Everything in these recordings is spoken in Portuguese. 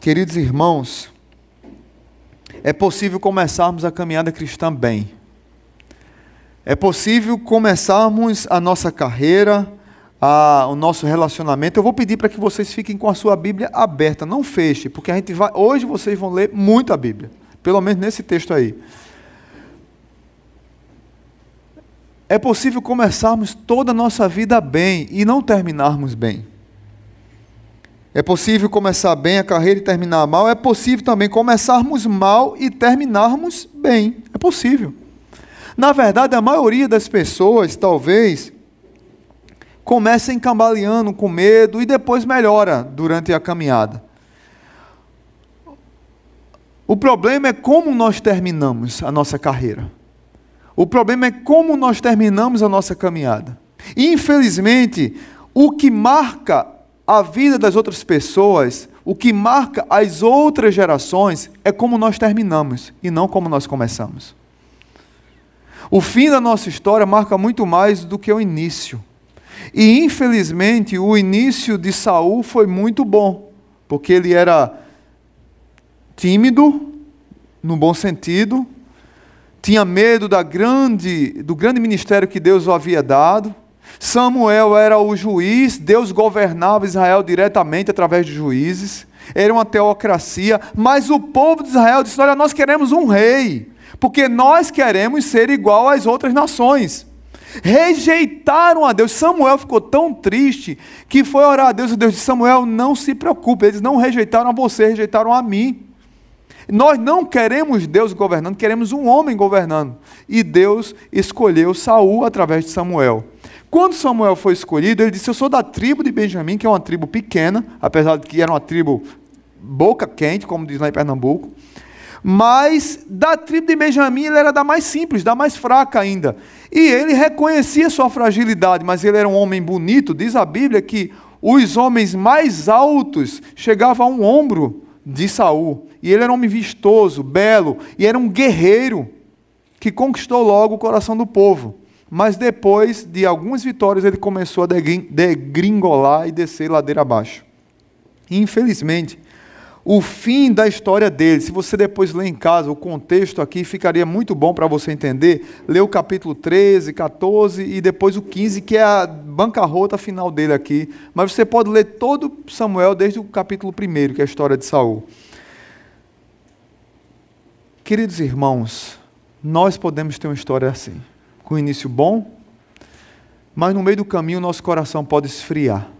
Queridos irmãos, é possível começarmos a caminhada cristã bem. É possível começarmos a nossa carreira, a, o nosso relacionamento. Eu vou pedir para que vocês fiquem com a sua Bíblia aberta, não feche, porque a gente vai, hoje vocês vão ler muito a Bíblia, pelo menos nesse texto aí. É possível começarmos toda a nossa vida bem e não terminarmos bem. É possível começar bem a carreira e terminar mal. É possível também começarmos mal e terminarmos bem. É possível. Na verdade, a maioria das pessoas, talvez, comecem cambaleando com medo e depois melhora durante a caminhada. O problema é como nós terminamos a nossa carreira. O problema é como nós terminamos a nossa caminhada. Infelizmente, o que marca a vida das outras pessoas, o que marca as outras gerações é como nós terminamos e não como nós começamos. O fim da nossa história marca muito mais do que o início. E infelizmente o início de Saul foi muito bom, porque ele era tímido, no bom sentido, tinha medo da grande, do grande ministério que Deus o havia dado, Samuel era o juiz, Deus governava Israel diretamente através de juízes, era uma teocracia, mas o povo de Israel disse: Olha, nós queremos um rei, porque nós queremos ser igual às outras nações. Rejeitaram a Deus. Samuel ficou tão triste que foi orar a Deus e Deus disse: Samuel, não se preocupe, eles não rejeitaram a você, rejeitaram a mim. Nós não queremos Deus governando, queremos um homem governando. E Deus escolheu Saul através de Samuel. Quando Samuel foi escolhido, ele disse: Eu sou da tribo de Benjamim, que é uma tribo pequena, apesar de que era uma tribo boca quente, como diz lá em Pernambuco. Mas da tribo de Benjamim ele era da mais simples, da mais fraca ainda. E ele reconhecia sua fragilidade, mas ele era um homem bonito. Diz a Bíblia que os homens mais altos chegavam a um ombro de Saul. E ele era um homem vistoso, belo, e era um guerreiro que conquistou logo o coração do povo. Mas depois de algumas vitórias, ele começou a degringolar e descer ladeira abaixo. Infelizmente, o fim da história dele, se você depois ler em casa o contexto aqui, ficaria muito bom para você entender. Lê o capítulo 13, 14 e depois o 15, que é a bancarrota final dele aqui. Mas você pode ler todo Samuel desde o capítulo 1, que é a história de Saul. Queridos irmãos, nós podemos ter uma história assim com início bom, mas no meio do caminho nosso coração pode esfriar.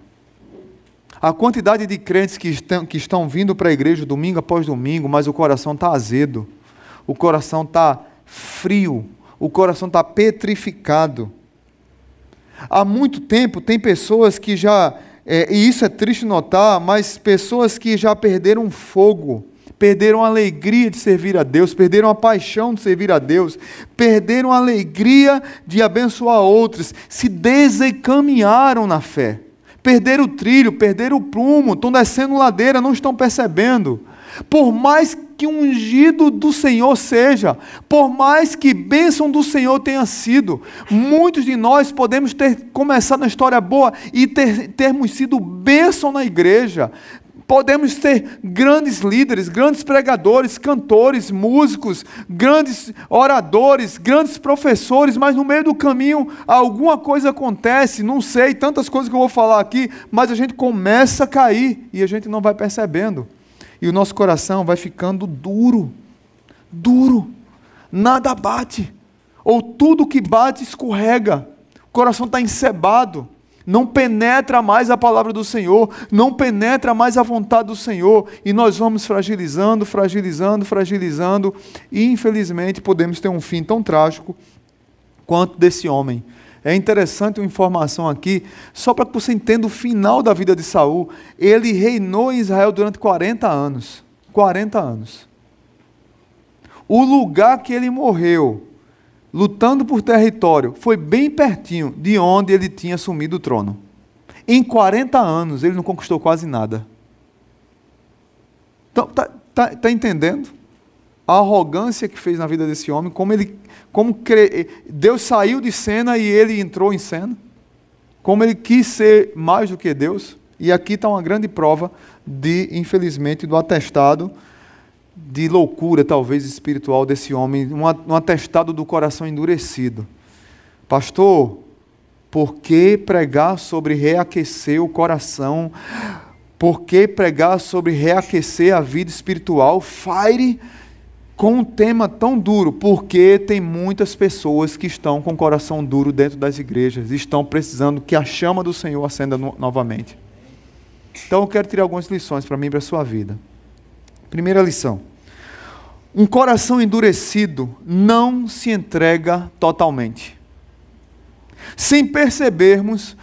A quantidade de crentes que estão, que estão vindo para a igreja domingo após domingo, mas o coração está azedo, o coração está frio, o coração está petrificado. Há muito tempo tem pessoas que já, é, e isso é triste notar, mas pessoas que já perderam fogo perderam a alegria de servir a Deus, perderam a paixão de servir a Deus, perderam a alegria de abençoar outros, se desencaminharam na fé, perderam o trilho, perderam o prumo, estão descendo ladeira, não estão percebendo. Por mais que ungido do Senhor seja, por mais que bênção do Senhor tenha sido, muitos de nós podemos ter começado na história boa e ter, termos sido bênção na igreja, Podemos ter grandes líderes, grandes pregadores, cantores, músicos, grandes oradores, grandes professores, mas no meio do caminho alguma coisa acontece, não sei, tantas coisas que eu vou falar aqui, mas a gente começa a cair e a gente não vai percebendo. E o nosso coração vai ficando duro, duro, nada bate, ou tudo que bate escorrega, o coração está encebado não penetra mais a palavra do Senhor, não penetra mais a vontade do Senhor, e nós vamos fragilizando, fragilizando, fragilizando, e infelizmente podemos ter um fim tão trágico quanto desse homem. É interessante uma informação aqui, só para que você entenda o final da vida de Saul. Ele reinou em Israel durante 40 anos. 40 anos. O lugar que ele morreu lutando por território, foi bem pertinho de onde ele tinha assumido o trono. Em 40 anos, ele não conquistou quase nada. Então, tá, tá, tá entendendo? A arrogância que fez na vida desse homem, como ele, como cre... Deus saiu de cena e ele entrou em cena, como ele quis ser mais do que Deus. E aqui está uma grande prova de, infelizmente, do atestado de loucura, talvez espiritual, desse homem, um atestado do coração endurecido. Pastor, por que pregar sobre reaquecer o coração? Por que pregar sobre reaquecer a vida espiritual? Fire com um tema tão duro, porque tem muitas pessoas que estão com o coração duro dentro das igrejas, estão precisando que a chama do Senhor acenda no, novamente. Então eu quero tirar algumas lições para mim e para a sua vida. Primeira lição: um coração endurecido não se entrega totalmente. Sem percebermos,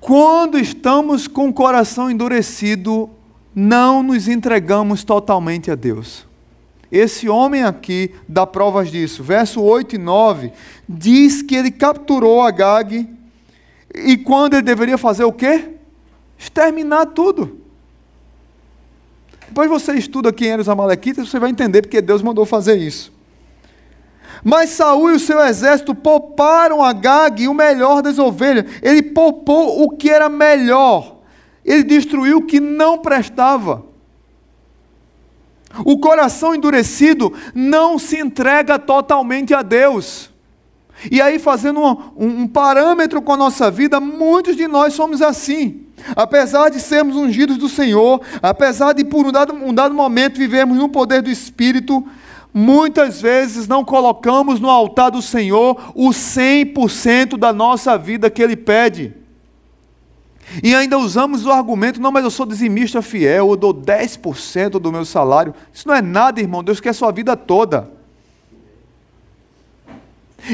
quando estamos com o coração endurecido, não nos entregamos totalmente a Deus. Esse homem aqui dá provas disso. Verso 8 e 9 diz que ele capturou Agag e quando ele deveria fazer o quê? Exterminar tudo. Depois você estuda quem eram os amalequitas, você vai entender porque Deus mandou fazer isso. Mas Saul e o seu exército pouparam Agag o melhor das ovelhas. Ele poupou o que era melhor. Ele destruiu o que não prestava. O coração endurecido não se entrega totalmente a Deus. E aí, fazendo um, um, um, parâmetro com a nossa vida, muitos de nós somos assim. Apesar de sermos ungidos do Senhor, apesar de por um dado, um dado momento vivermos no poder do Espírito, muitas vezes não colocamos no altar do Senhor o 100% da nossa vida que Ele pede. E ainda usamos o argumento, não, mas eu sou dizimista fiel, eu dou 10% do meu salário. Isso não é nada, irmão, Deus quer a sua vida toda.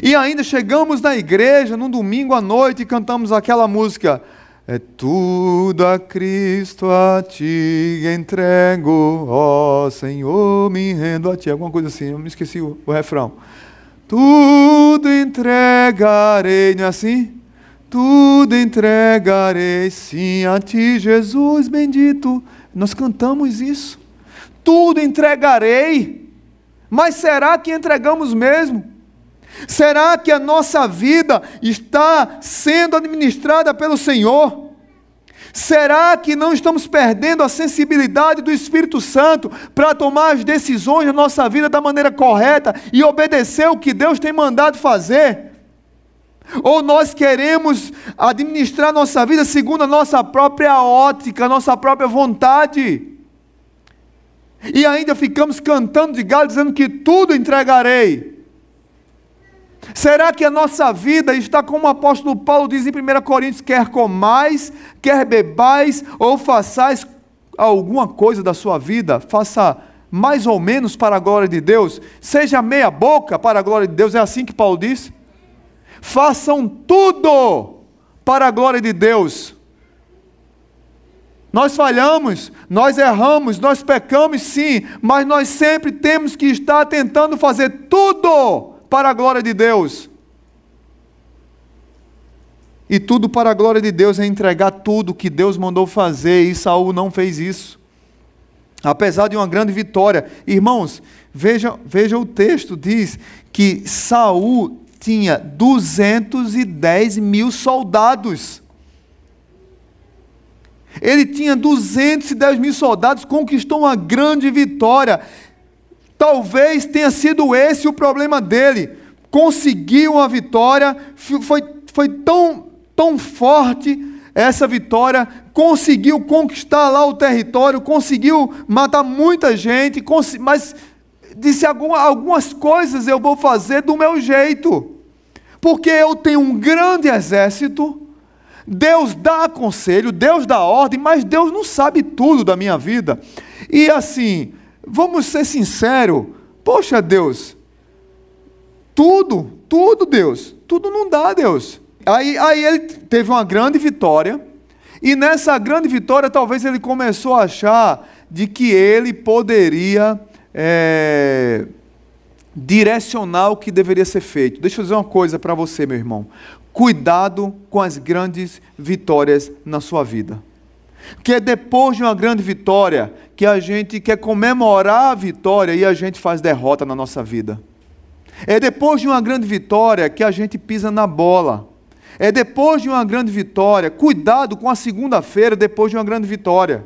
E ainda chegamos na igreja num domingo à noite e cantamos aquela música. É tudo a Cristo a ti entrego, ó Senhor, me rendo a ti. Alguma coisa assim, eu me esqueci o, o refrão. Tudo entregarei, não é assim? Tudo entregarei, sim, a ti, Jesus bendito. Nós cantamos isso. Tudo entregarei. Mas será que entregamos mesmo? Será que a nossa vida está sendo administrada pelo Senhor? Será que não estamos perdendo a sensibilidade do Espírito Santo para tomar as decisões da nossa vida da maneira correta e obedecer o que Deus tem mandado fazer? Ou nós queremos administrar nossa vida segundo a nossa própria ótica, nossa própria vontade. E ainda ficamos cantando de galo, dizendo que tudo entregarei. Será que a nossa vida está como o apóstolo Paulo diz em 1 Coríntios: quer comais, quer bebais, ou façais alguma coisa da sua vida, faça mais ou menos para a glória de Deus, seja meia boca para a glória de Deus, é assim que Paulo diz? façam tudo para a glória de Deus. Nós falhamos, nós erramos, nós pecamos sim, mas nós sempre temos que estar tentando fazer tudo para a glória de Deus. E tudo para a glória de Deus é entregar tudo que Deus mandou fazer, e Saul não fez isso. Apesar de uma grande vitória. Irmãos, veja, veja o texto, diz que Saul tinha 210 mil soldados. Ele tinha 210 mil soldados, conquistou uma grande vitória. Talvez tenha sido esse o problema dele. Conseguiu uma vitória, foi, foi tão, tão forte essa vitória, conseguiu conquistar lá o território, conseguiu matar muita gente, mas disse algumas coisas eu vou fazer do meu jeito. Porque eu tenho um grande exército, Deus dá conselho, Deus dá ordem, mas Deus não sabe tudo da minha vida. E assim, vamos ser sinceros, poxa Deus, tudo, tudo Deus, tudo não dá Deus. Aí, aí ele teve uma grande vitória, e nessa grande vitória talvez ele começou a achar de que ele poderia é, direcionar o que deveria ser feito. Deixa eu dizer uma coisa para você, meu irmão. Cuidado com as grandes vitórias na sua vida. Que é depois de uma grande vitória que a gente quer comemorar a vitória e a gente faz derrota na nossa vida. É depois de uma grande vitória que a gente pisa na bola. é depois de uma grande vitória. Cuidado com a segunda-feira depois de uma grande vitória.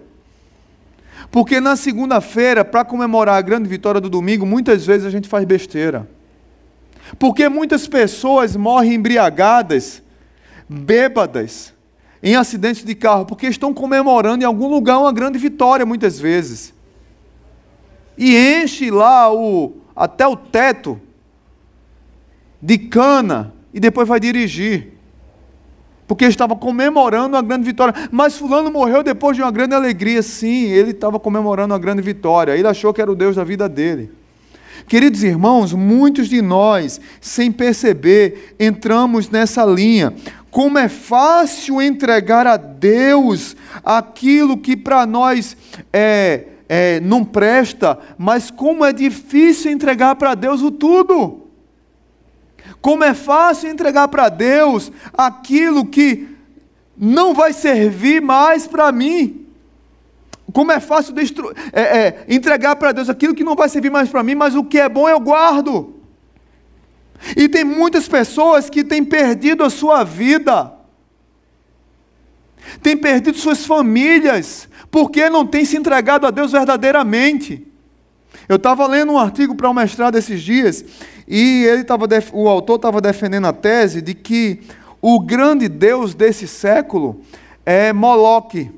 Porque na segunda-feira, para comemorar a grande vitória do domingo, muitas vezes a gente faz besteira. Porque muitas pessoas morrem embriagadas, bêbadas, em acidentes de carro, porque estão comemorando em algum lugar uma grande vitória, muitas vezes. E enche lá o, até o teto de cana e depois vai dirigir. Porque estava comemorando uma grande vitória. Mas Fulano morreu depois de uma grande alegria. Sim, ele estava comemorando uma grande vitória. Ele achou que era o Deus da vida dele. Queridos irmãos, muitos de nós, sem perceber, entramos nessa linha. Como é fácil entregar a Deus aquilo que para nós é, é, não presta, mas como é difícil entregar para Deus o tudo. Como é fácil entregar para Deus aquilo que não vai servir mais para mim. Como é fácil é, é, entregar para Deus aquilo que não vai servir mais para mim, mas o que é bom eu guardo. E tem muitas pessoas que têm perdido a sua vida, têm perdido suas famílias, porque não têm se entregado a Deus verdadeiramente. Eu estava lendo um artigo para um mestrado esses dias, e ele tava, o autor estava defendendo a tese de que o grande Deus desse século é Moloque.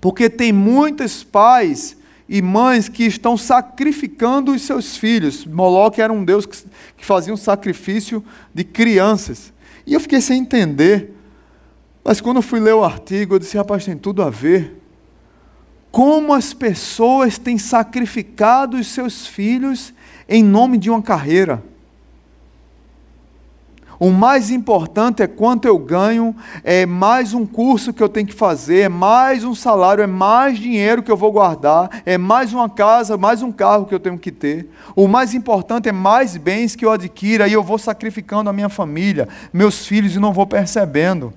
Porque tem muitos pais e mães que estão sacrificando os seus filhos. Moloque era um Deus que, que fazia um sacrifício de crianças. E eu fiquei sem entender. Mas quando eu fui ler o artigo, eu disse, rapaz, tem tudo a ver. Como as pessoas têm sacrificado os seus filhos em nome de uma carreira. O mais importante é quanto eu ganho, é mais um curso que eu tenho que fazer, é mais um salário, é mais dinheiro que eu vou guardar, é mais uma casa, mais um carro que eu tenho que ter. O mais importante é mais bens que eu adquira e eu vou sacrificando a minha família, meus filhos e não vou percebendo.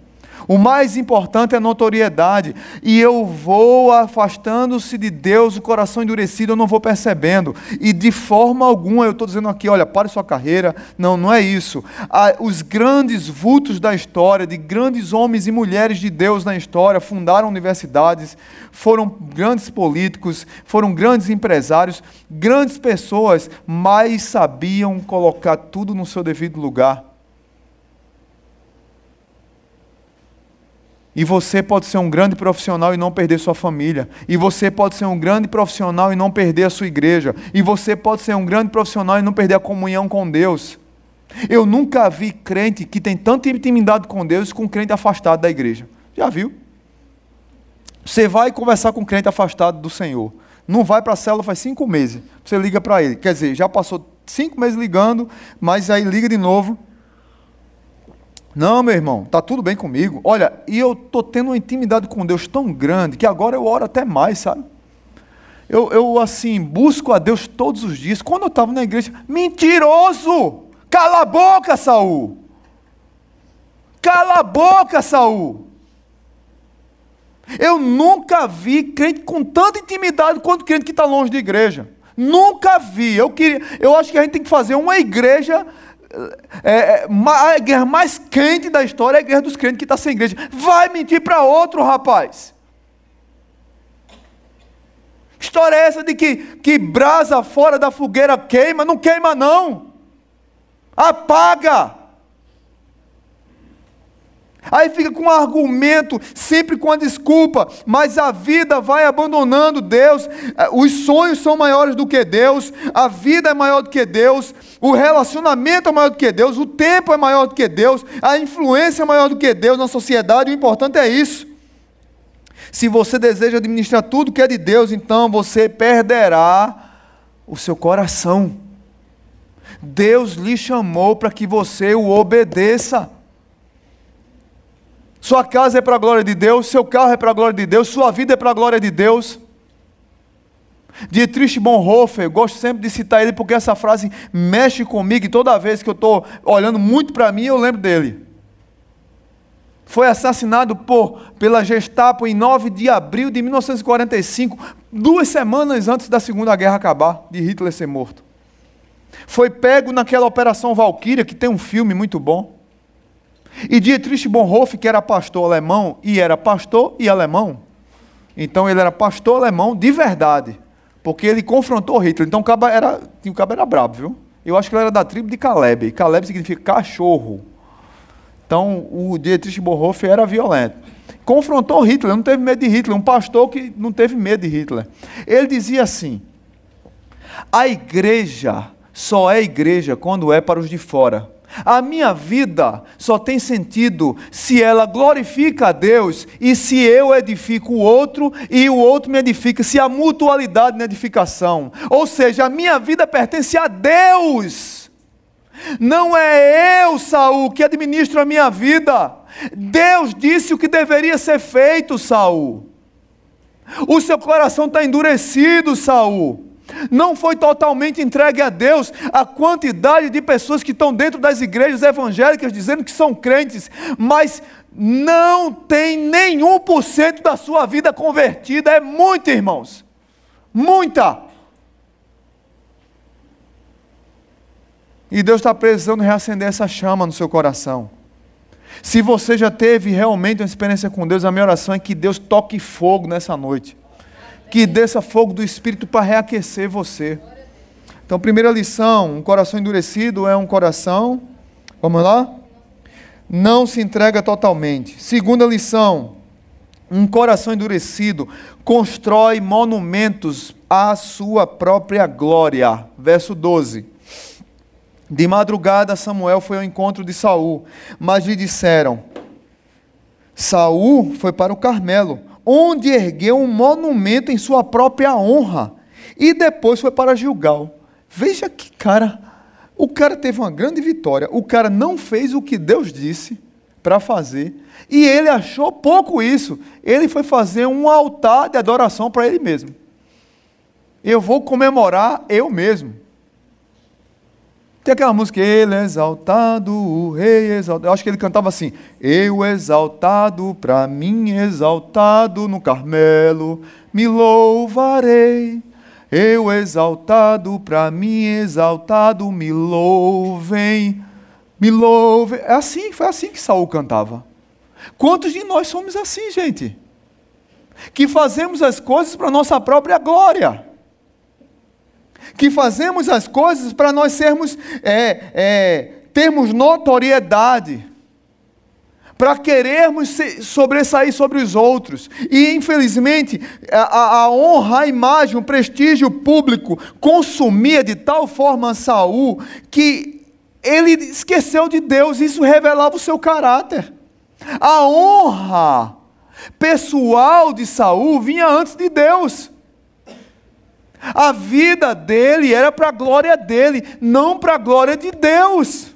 O mais importante é a notoriedade. E eu vou afastando-se de Deus, o coração endurecido, eu não vou percebendo. E de forma alguma eu estou dizendo aqui, olha, pare sua carreira. Não, não é isso. Os grandes vultos da história, de grandes homens e mulheres de Deus na história, fundaram universidades, foram grandes políticos, foram grandes empresários, grandes pessoas, mas sabiam colocar tudo no seu devido lugar. E você pode ser um grande profissional e não perder sua família. E você pode ser um grande profissional e não perder a sua igreja. E você pode ser um grande profissional e não perder a comunhão com Deus. Eu nunca vi crente que tem tanta intimidade com Deus com um crente afastado da igreja. Já viu? Você vai conversar com um crente afastado do Senhor. Não vai para a célula faz cinco meses. Você liga para ele. Quer dizer, já passou cinco meses ligando, mas aí liga de novo. Não, meu irmão, tá tudo bem comigo. Olha, e eu tô tendo uma intimidade com Deus tão grande que agora eu oro até mais, sabe? Eu, eu assim, busco a Deus todos os dias. Quando eu estava na igreja, mentiroso! Cala a boca, Saul! Cala a boca, Saul! Eu nunca vi crente com tanta intimidade quanto crente que está longe de igreja. Nunca vi. Eu, queria, eu acho que a gente tem que fazer uma igreja é, é, a guerra mais quente da história é a guerra dos crentes que está sem igreja. Vai mentir para outro, rapaz. História é essa de que, que brasa fora da fogueira queima? Não queima, não. Apaga. Aí fica com um argumento, sempre com a desculpa, mas a vida vai abandonando Deus, eh, os sonhos são maiores do que Deus, a vida é maior do que Deus, o relacionamento é maior do que Deus, o tempo é maior do que Deus, a influência é maior do que Deus na sociedade, o importante é isso. Se você deseja administrar tudo que é de Deus, então você perderá o seu coração. Deus lhe chamou para que você o obedeça. Sua casa é para a glória de Deus, seu carro é para a glória de Deus, sua vida é para a glória de Deus. Dietrich Bonhoeffer, gosto sempre de citar ele porque essa frase mexe comigo e toda vez que eu estou olhando muito para mim eu lembro dele. Foi assassinado por, pela Gestapo em 9 de abril de 1945, duas semanas antes da Segunda Guerra acabar, de Hitler ser morto. Foi pego naquela Operação Valkyria, que tem um filme muito bom E Dietrich Bonhoeffer, que era pastor alemão, e era pastor e alemão, então ele era pastor alemão de verdade, porque ele confrontou Hitler. Então o cabo era, o cabo era brabo, viu? Eu acho que ele era da tribo de Caleb. Caleb significa cachorro. Então o Dietrich Bonhoeffer era violento. Confrontou Hitler, não teve medo de Hitler, um pastor que não teve medo de Hitler. Ele dizia assim: a igreja só é igreja quando é para os de fora. A minha vida só tem sentido se ela glorifica a Deus e se eu edifico o outro e o outro me edifica, se há mutualidade na edificação. Ou seja, a minha vida pertence a Deus. Não é eu, Saul, que administro a minha vida. Deus disse o que deveria ser feito, Saul. O seu coração está endurecido, Saul não foi totalmente entregue a Deus. A quantidade de pessoas que estão dentro das igrejas evangélicas dizendo que são crentes, mas não tem nenhum por cento da sua vida convertida. É muita, irmãos. Muita. E Deus está precisando reacender essa chama no seu coração. Se você já teve realmente uma experiência com Deus, a minha oração é que Deus toque fogo nessa noite que desça fogo do Espírito para reaquecer você. Então, primeira lição: um coração endurecido é um coração, vamos lá? Não se entrega totalmente. Segunda lição: um coração endurecido constrói monumentos à sua própria glória. Verso 12. De madrugada Samuel foi ao encontro de Saul, mas lhe disseram: Saul foi para o Carmelo onde ergueu um monumento em sua própria honra. E depois foi para Gilgal. Veja que cara, o cara teve uma grande vitória. O cara não fez o que Deus disse para fazer. E ele achou pouco isso. Ele foi fazer um altar de adoração para ele mesmo. Eu vou comemorar eu mesmo. Tem aquela música, Ele exaltado, o Rei exaltado. Eu acho que ele cantava assim: Eu exaltado, para mim exaltado no Carmelo, me louvarei. Eu exaltado, para mim exaltado, me louvem, me louvem. É assim, foi assim que Saul cantava. Quantos de nós somos assim, gente? Que fazemos as coisas para nossa própria glória que fazemos as coisas para nós sermos, é, é, termos notoriedade, para querermos sobressair sobre os outros. E, infelizmente, a, a, honra, a imagem, o prestígio público consumia de tal forma Saul que ele esqueceu de Deus, isso revelava o seu caráter. A honra pessoal de Saul vinha antes de Deus. A vida dele era para a glória dele, não para a glória de Deus.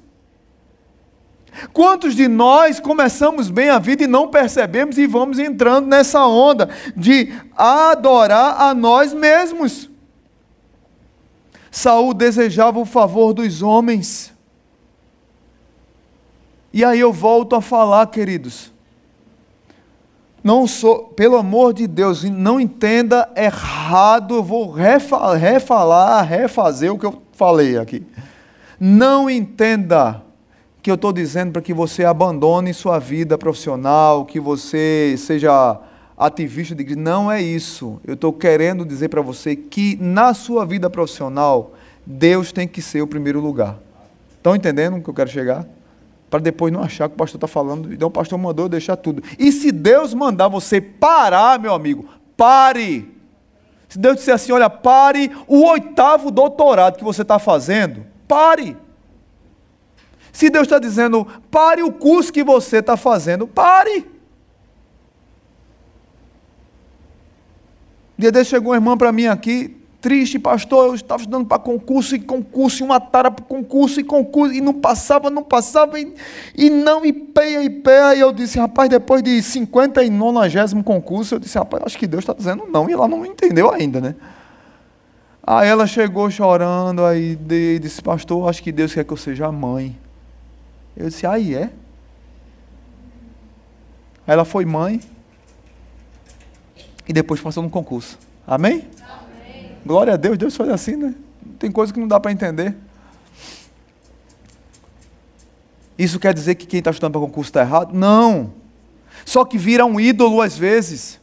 Quantos de nós começamos bem a vida e não percebemos e vamos entrando nessa onda de adorar a nós mesmos? Saul desejava o favor dos homens. E aí eu volto a falar, queridos não sou, pelo amor de Deus, não entenda errado, eu vou refalar, refalar, refazer o que eu falei aqui. Não entenda que eu estou dizendo para que você abandone sua vida profissional, que você seja ativista de igreja. Não é isso. Eu estou querendo dizer para você que na sua vida profissional, Deus tem que ser o primeiro lugar. Estão entendendo o que eu quero chegar? Para depois não achar que o pastor está falando, então o pastor mandou deixar tudo. E se Deus mandar você parar, meu amigo, pare. Se Deus disser assim, olha, pare o oitavo doutorado que você está fazendo, pare. Se Deus está dizendo, pare o curso que você está fazendo, pare. Um dia desse chegou uma irmã para mim aqui, triste, pastor, eu estava estudando para concurso e concurso, e uma tara para concurso e concurso, e não passava, não passava, e, e não, e peia, e peia, e eu disse, rapaz, depois de 50 e 90 concurso, eu disse, rapaz, acho que Deus está dizendo não, e ela não entendeu ainda, né? Aí ela chegou chorando, aí disse, pastor, acho que Deus quer que eu seja mãe. Eu disse, aí é? Aí ela foi mãe, e depois passou no concurso. Amém? Glória a Deus, Deus faz assim, né? Tem coisa que não dá para entender. Isso quer dizer que quem está estudando para concurso está errado? Não. Só que vira um ídolo às vezes.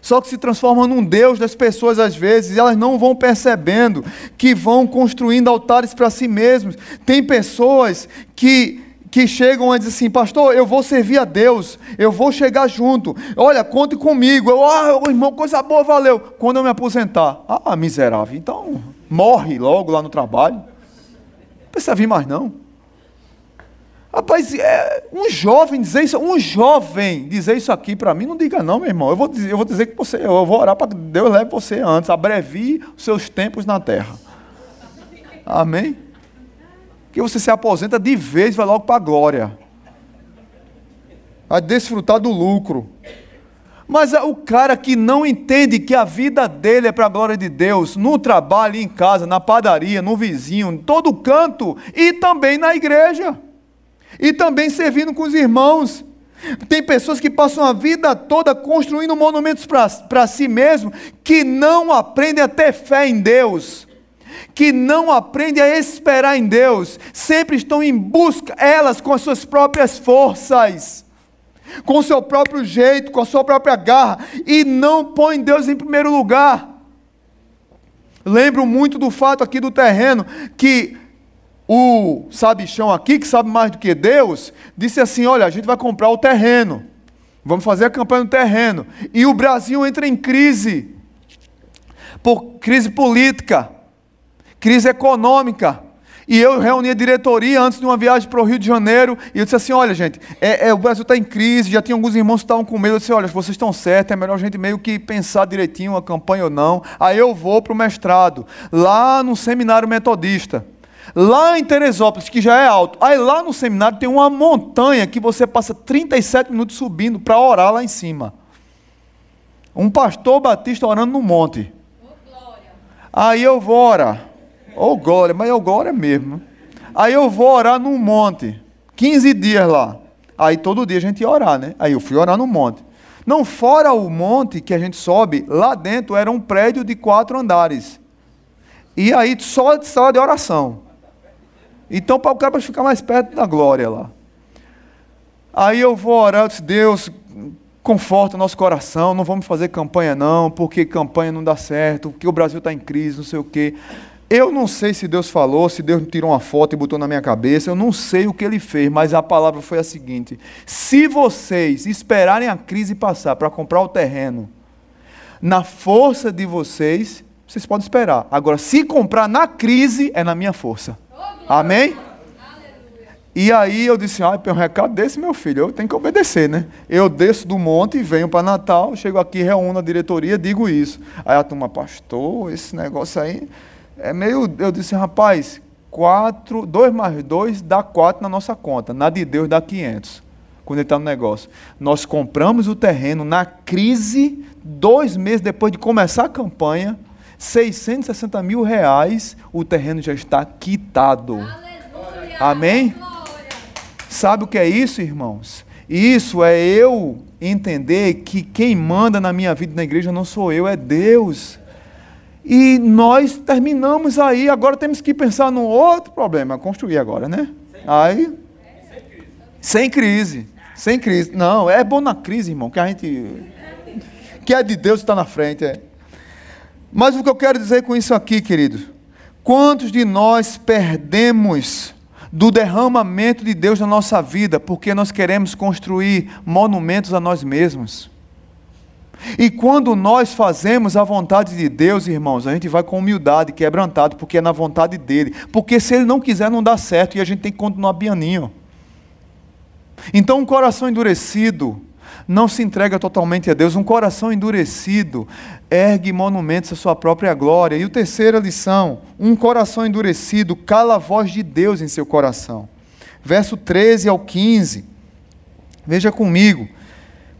Só que se transforma num Deus das pessoas às vezes, e elas não vão percebendo que vão construindo altares para si mesmos. Tem pessoas que que chegam e dizem assim, pastor, eu vou servir a Deus, eu vou chegar junto, olha, conte comigo, eu, ah, irmão, coisa boa, valeu. Quando eu me aposentar, ah, miserável, então morre logo lá no trabalho. Não precisa vir mais não. Rapaz, é, um jovem dizer isso, um jovem dizer isso aqui para mim, não diga não, meu irmão. Eu vou dizer, eu vou dizer que você, eu vou orar para que Deus leve você antes, abrevie os seus tempos na terra. Amém? Que você se aposenta de vez e vai logo para a glória. Vai desfrutar do lucro. Mas é o cara que não entende que a vida dele é para a glória de Deus, no trabalho, em casa, na padaria, no vizinho, em todo canto, e também na igreja, e também servindo com os irmãos. Tem pessoas que passam a vida toda construindo monumentos para si mesmo, que não aprendem a ter fé em Deus que não aprendem a esperar em Deus, sempre estão em busca, elas com as suas próprias forças, com o seu próprio jeito, com a sua própria garra, e não põem Deus em primeiro lugar. Lembro muito do fato aqui do terreno, que o sabichão aqui, que sabe mais do que Deus, disse assim: Olha, a gente vai comprar o terreno, vamos fazer a campanha no terreno, e o Brasil entra em crise, por crise política crise econômica. E eu reuni a diretoria antes de uma viagem para o Rio de Janeiro e eu disse assim: olha, gente, é, é, o Brasil está em crise, já tinha alguns irmãos que estavam com medo. Eu disse: olha, vocês estão certos, é melhor a gente meio que pensar direitinho a campanha ou não. Aí eu vou para o mestrado, lá no seminário metodista. Lá em Teresópolis, que já é alto. Aí lá no seminário tem uma montanha que você passa 37 minutos subindo para orar lá em cima. Um pastor batista orando no monte. Aí eu vou orar. Ô oh, glória, mas é o glória mesmo. Aí eu vou orar num monte, 15 dias lá. Aí todo dia a gente ia orar, né? Aí eu fui orar no monte. Não fora o monte que a gente sobe, lá dentro era um prédio de quatro andares. E aí só de sala de oração. Então para o cara ficar mais perto da glória lá. Aí eu vou orar, eu disse, Deus, conforta o nosso coração, não vamos fazer campanha não, porque campanha não dá certo, porque o Brasil está em crise, não sei o quê. Eu não sei se Deus falou, se Deus tirou uma foto e botou na minha cabeça, eu não sei o que ele fez, mas a palavra foi a seguinte: se vocês esperarem a crise passar para comprar o terreno, na força de vocês, vocês podem esperar. Agora, se comprar na crise, é na minha força. Amém? E aí eu disse, ah, tem um recado desse, meu filho, eu tenho que obedecer, né? Eu desço do monte, venho para Natal, chego aqui, reúno a diretoria, digo isso. Aí a turma, pastor, esse negócio aí é meio. Eu disse, rapaz, 4, 2 mais 2 dá 4 na nossa conta. Na de Deus dá 500. Quando ele está no negócio. Nós compramos o terreno na crise, dois meses depois de começar a campanha, 660 mil reais, o terreno já está quitado. Aleluia. Amém? Sabe o que é isso, irmãos? Isso é eu entender que quem manda na minha vida na igreja não sou eu, é Deus. E nós terminamos aí, agora temos que pensar num outro problema, construir agora, né? Aí, sem crise, sem crise. Não, é bom na crise, irmão, que a gente, que é de Deus está na frente. É. Mas o que eu quero dizer com isso aqui, querido, quantos de nós perdemos do derramamento de Deus na nossa vida porque nós queremos construir monumentos a nós mesmos? E quando nós fazemos a vontade de Deus, irmãos, a gente vai com humildade, quebrantado, porque é na vontade dele. Porque se ele não quiser, não dá certo e a gente tem que continuar pianinho. Então, um coração endurecido não se entrega totalmente a Deus. Um coração endurecido ergue monumentos à sua própria glória. E a terceira lição: um coração endurecido cala a voz de Deus em seu coração. Verso 13 ao 15. Veja comigo.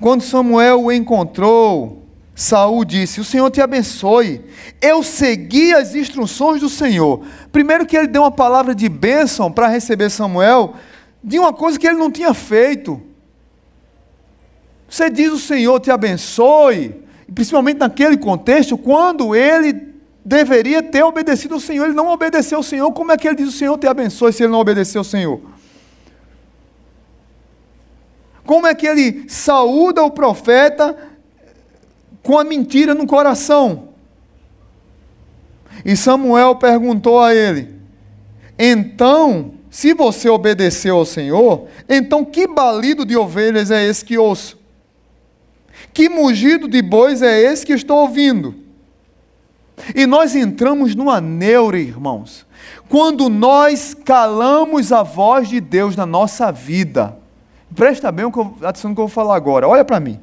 Quando Samuel o encontrou, Saul disse: O Senhor te abençoe. Eu segui as instruções do Senhor. Primeiro que ele deu uma palavra de bênção para receber Samuel de uma coisa que ele não tinha feito. Você diz o Senhor te abençoe, principalmente naquele contexto, quando ele deveria ter obedecido ao Senhor, ele não obedeceu ao Senhor, como é que ele diz o Senhor te abençoe se ele não obedeceu ao Senhor? Como é que ele saúda o profeta com a mentira no coração? E Samuel perguntou a ele: Então, se você obedeceu ao Senhor, então que balido de ovelhas é esse que ouço? Que mugido de bois é esse que estou ouvindo? E nós entramos numa neura, irmãos, quando nós calamos a voz de Deus na nossa vida. Presta bem atenção no que eu vou falar agora, olha para mim.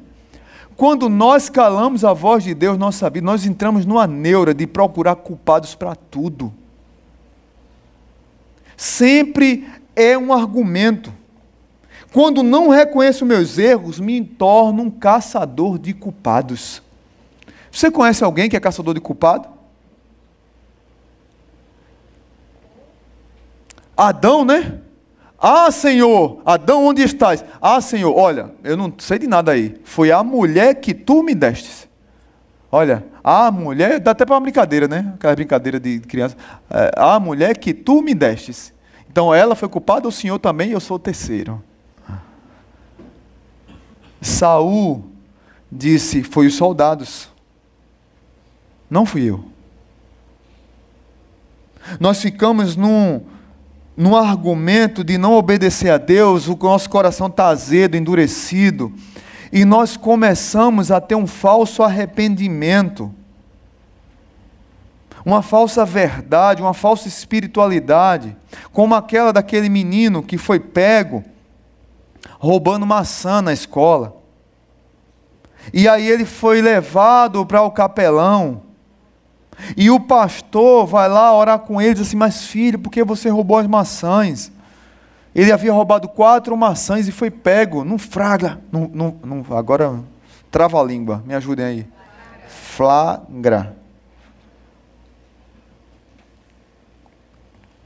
Quando nós calamos a voz de Deus nossa vida, nós entramos numa neura de procurar culpados para tudo. Sempre é um argumento. Quando não reconheço meus erros, me torno um caçador de culpados. Você conhece alguém que é caçador de culpado? Adão, né? Ah, Senhor, Adão, onde estás? Ah, Senhor, olha, eu não sei de nada aí. Foi a mulher que tu me destes. Olha, a mulher, dá até para uma brincadeira, né? Aquela brincadeira de criança. É, a mulher que tu me destes. Então ela foi culpada, o Senhor também, eu sou o terceiro. Saul disse: Foi os soldados. Não fui eu. Nós ficamos num, num argumento de não obedecer a Deus, o nosso coração está azedo, endurecido, e nós começamos a ter um falso arrependimento, uma falsa verdade, uma falsa espiritualidade, como aquela daquele menino que foi pego roubando maçã na escola. E aí ele foi levado para o capelão. E o pastor vai lá orar com ele diz assim: Mas filho, por que você roubou as maçãs? Ele havia roubado quatro maçãs e foi pego fraga. Num, num, num, agora, trava a língua, me ajudem aí. Flagra.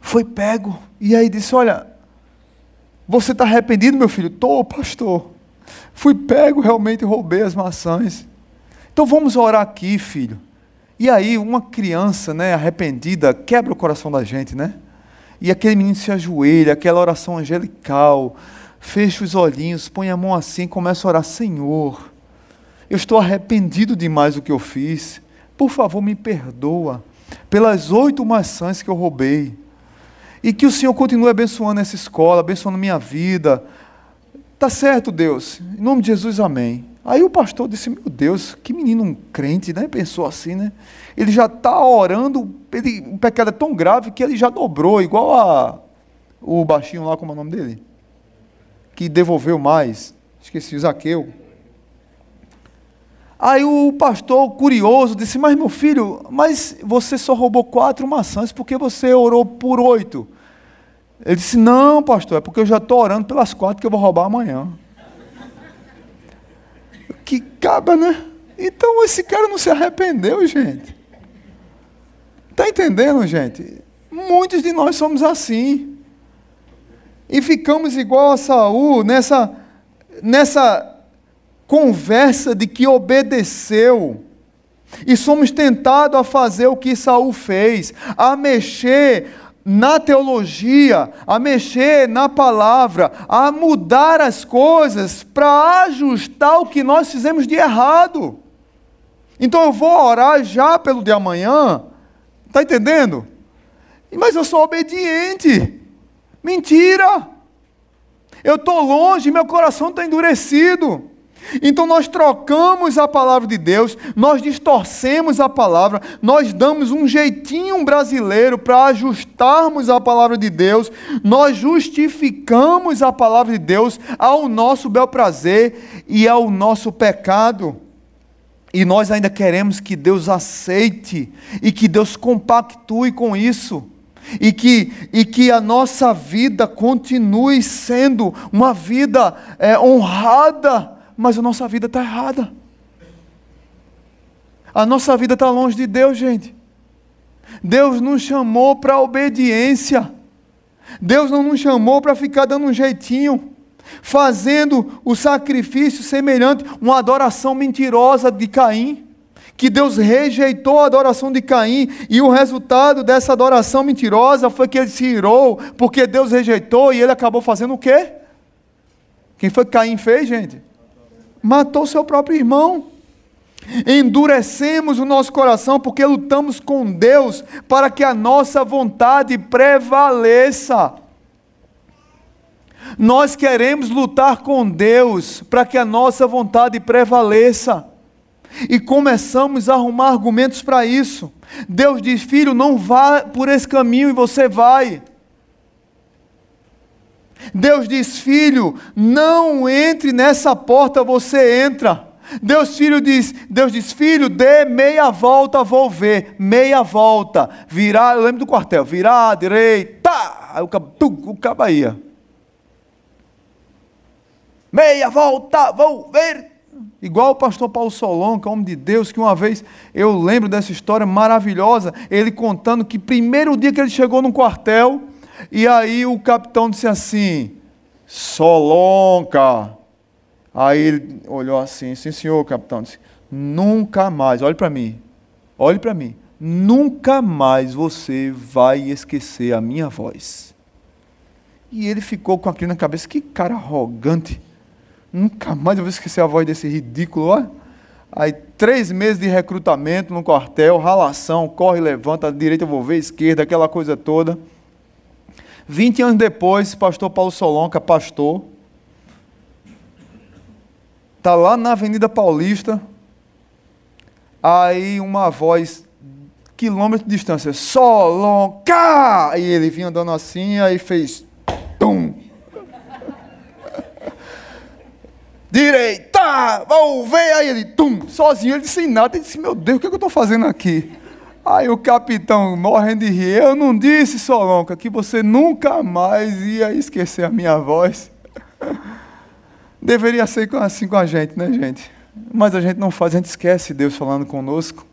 Foi pego. E aí disse: Olha, você está arrependido, meu filho? Estou, pastor. Fui pego, realmente roubei as maçãs. Então vamos orar aqui, filho. E aí, uma criança né, arrependida quebra o coração da gente, né? E aquele menino se ajoelha, aquela oração angelical, fecha os olhinhos, põe a mão assim, começa a orar: Senhor, eu estou arrependido demais do que eu fiz. Por favor, me perdoa pelas oito maçãs que eu roubei. E que o Senhor continue abençoando essa escola, abençoando minha vida. Tá certo, Deus. Em nome de Jesus, amém. Aí o pastor disse: Meu Deus, que menino crente, né? Pensou assim, né? Ele já está orando, ele, o pecado é tão grave que ele já dobrou, igual a, o baixinho lá, como é o nome dele? Que devolveu mais. Esqueci, Zaqueu. Aí o pastor, curioso, disse: Mas meu filho, mas você só roubou quatro maçãs porque você orou por oito. Ele disse: Não, pastor, é porque eu já estou orando pelas quatro que eu vou roubar amanhã que caba, né? Então esse cara não se arrependeu, gente. Está entendendo, gente? Muitos de nós somos assim. E ficamos igual a Saul nessa, nessa conversa de que obedeceu. E somos tentados a fazer o que Saul fez, a mexer na teologia, a mexer na palavra, a mudar as coisas para ajustar o que nós fizemos de errado. Então eu vou orar já pelo de amanhã, está entendendo? Mas eu sou obediente. Mentira! Eu estou longe, meu coração está endurecido. Então nós trocamos a palavra de Deus, nós distorcemos a palavra, nós damos um jeitinho brasileiro para ajustarmos a palavra de Deus, nós justificamos a palavra de Deus ao nosso bel prazer e ao nosso pecado. E nós ainda queremos que Deus aceite e que Deus compactue com isso. E que, e que a nossa vida continue sendo uma vida é, honrada mas a nossa vida está errada. A nossa vida está longe de Deus, gente. Deus nos chamou para obediência. Deus não nos chamou para ficar dando um jeitinho, fazendo o sacrifício semelhante, uma adoração mentirosa de Caim. Que Deus rejeitou a adoração de Caim, e o resultado dessa adoração mentirosa foi que ele se irou, porque Deus rejeitou e ele acabou fazendo o quê? Quem foi que Caim fez, gente? Matou seu próprio irmão. Endurecemos o nosso coração porque lutamos com Deus para que a nossa vontade prevaleça. Nós queremos lutar com Deus para que a nossa vontade prevaleça. E começamos a arrumar argumentos para isso. Deus diz: Filho, não vá por esse caminho e você vai. Deus diz: Filho, não entre nessa porta, você entra. Deus filho diz, Deus diz, filho, dê meia volta, vou ver, meia volta, virar, eu lembro do quartel, virar, direita, aí o cabo, o. Meia volta, vou ver. Igual o pastor Paulo Solon, que é homem de Deus, que uma vez eu lembro dessa história maravilhosa, ele contando que primeiro dia que ele chegou no quartel, e aí o capitão disse assim: Solonca. Aí ele olhou assim: Sim, senhor, capitão. Disse: Nunca mais, olhe para mim, olhe para mim, nunca mais você vai esquecer a minha voz. E ele ficou com aquilo na cabeça: Que cara arrogante. Nunca mais eu vou esquecer a voz desse ridículo, ó. Aí, três meses de recrutamento no quartel, ralação, corre, levanta, direita eu vou ver, esquerda, aquela coisa toda. 20 anos depois, pastor Paulo Solonca, pastor, está lá na Avenida Paulista, aí uma voz, quilômetro de distância, Solonca! E ele vinha andando assim, aí fez, tum! Direita! Vou ver! Aí ele, tum! Sozinho, ele sem nada, ele disse, meu Deus, o que, é que eu estou fazendo aqui? Aí o capitão, morrendo de rir, eu não disse, Solonca, que você nunca mais ia esquecer a minha voz. Deveria ser assim com a gente, né, gente? Mas a gente não faz, a gente esquece Deus falando conosco.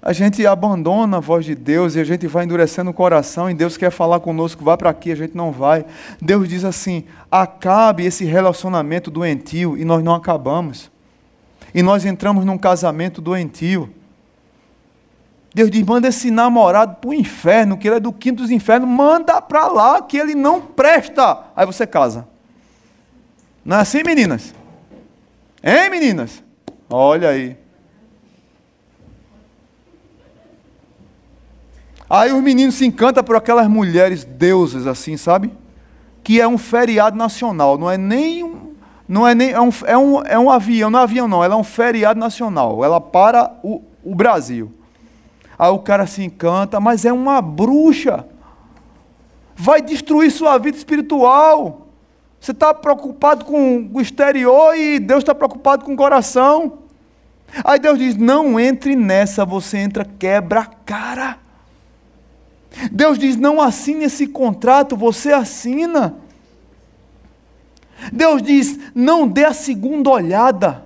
A gente abandona a voz de Deus e a gente vai endurecendo o coração e Deus quer falar conosco, vá para aqui, a gente não vai. Deus diz assim: acabe esse relacionamento doentio e nós não acabamos. E nós entramos num casamento doentio. Deus diz: manda esse namorado para o inferno, que ele é do quinto dos infernos, manda para lá, que ele não presta. Aí você casa. Não é assim, meninas? Hein, meninas? Olha aí. Aí os meninos se encantam por aquelas mulheres deusas assim, sabe? Que é um feriado nacional, não é nem um, não é nem é um, é um, é um avião, não é avião não, ela é um feriado nacional. Ela para o, o Brasil. Aí o cara se encanta, mas é uma bruxa. Vai destruir sua vida espiritual. Você está preocupado com o exterior e Deus está preocupado com o coração. Aí Deus diz: não entre nessa, você entra, quebra a cara. Deus diz: não assine esse contrato, você assina. Deus diz: não dê a segunda olhada,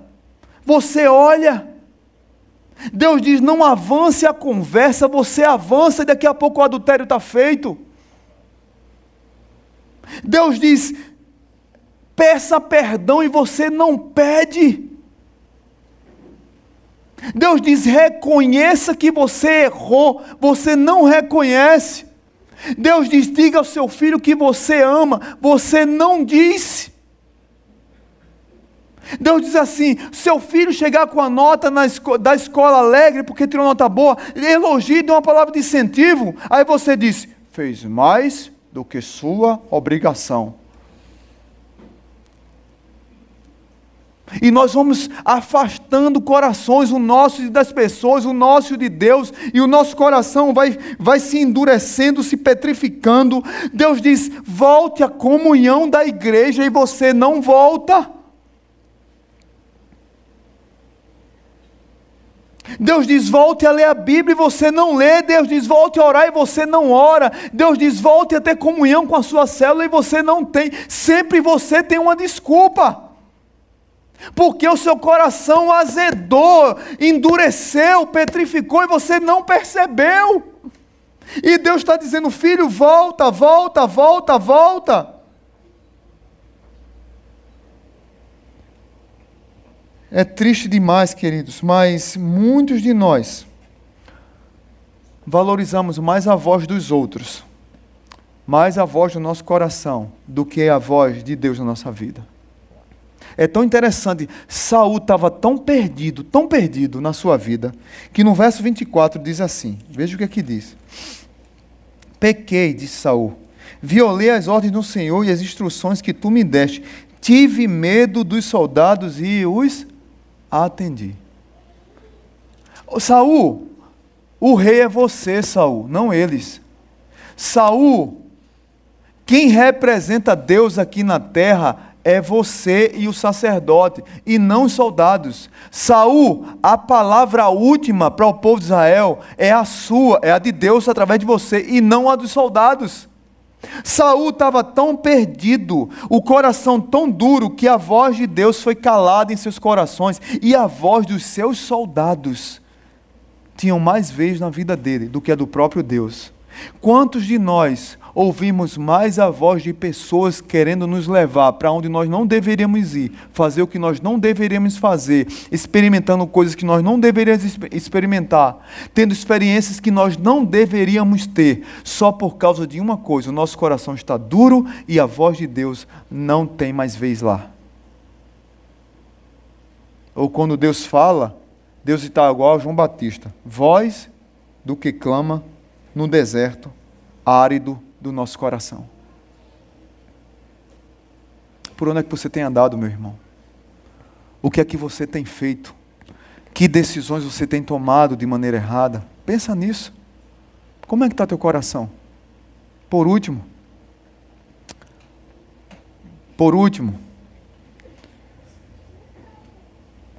você olha. Deus diz: não avance a conversa, você avança e daqui a pouco o adultério está feito. Deus diz: peça perdão e você não pede. Deus diz: reconheça que você errou, você não reconhece. Deus diz: diga ao seu filho que você ama, você não disse. Deus diz assim: seu filho chegar com a nota esco da escola alegre porque tirou nota boa, elogie, dê uma palavra de incentivo. Aí você diz: fez mais do que sua obrigação. E nós vamos afastando corações, o nosso das pessoas, o nosso de Deus, e o nosso coração vai, vai se endurecendo, se petrificando. Deus diz: volte à comunhão da igreja, e você não volta. Deus diz: volte a ler a Bíblia e você não lê. Deus diz: volte a orar e você não ora. Deus diz: volte a ter comunhão com a sua célula e você não tem. Sempre você tem uma desculpa. Porque o seu coração azedou, endureceu, petrificou e você não percebeu. E Deus está dizendo: filho, volta, volta, volta, volta. É triste demais, queridos, mas muitos de nós valorizamos mais a voz dos outros, mais a voz do nosso coração, do que a voz de Deus na nossa vida. É tão interessante. Saul estava tão perdido, tão perdido na sua vida, que no verso 24 diz assim: veja o que aqui diz. Pequei, disse Saul, violei as ordens do Senhor e as instruções que tu me deste. Tive medo dos soldados e os atendi. Saul, o rei é você, Saul, não eles. Saul, quem representa Deus aqui na terra é você e o sacerdote, e não os soldados. Saul, a palavra última para o povo de Israel é a sua, é a de Deus através de você, e não a dos soldados. Saul estava tão perdido, o coração tão duro, que a voz de Deus foi calada em seus corações, e a voz dos seus soldados tinham mais vez na vida dele do que a do próprio Deus. Quantos de nós ouvimos mais a voz de pessoas querendo nos levar para onde nós não deveríamos ir, fazer o que nós não deveríamos fazer, experimentando coisas que nós não deveríamos experimentar, tendo experiências que nós não deveríamos ter, só por causa de uma coisa: o nosso coração está duro e a voz de Deus não tem mais vez lá. Ou quando Deus fala, Deus está igual a João Batista: voz do que clama no deserto árido do nosso coração. Por onde é que você tem andado, meu irmão? O que é que você tem feito? Que decisões você tem tomado de maneira errada? Pensa nisso. Como é que está teu coração? Por último, por último,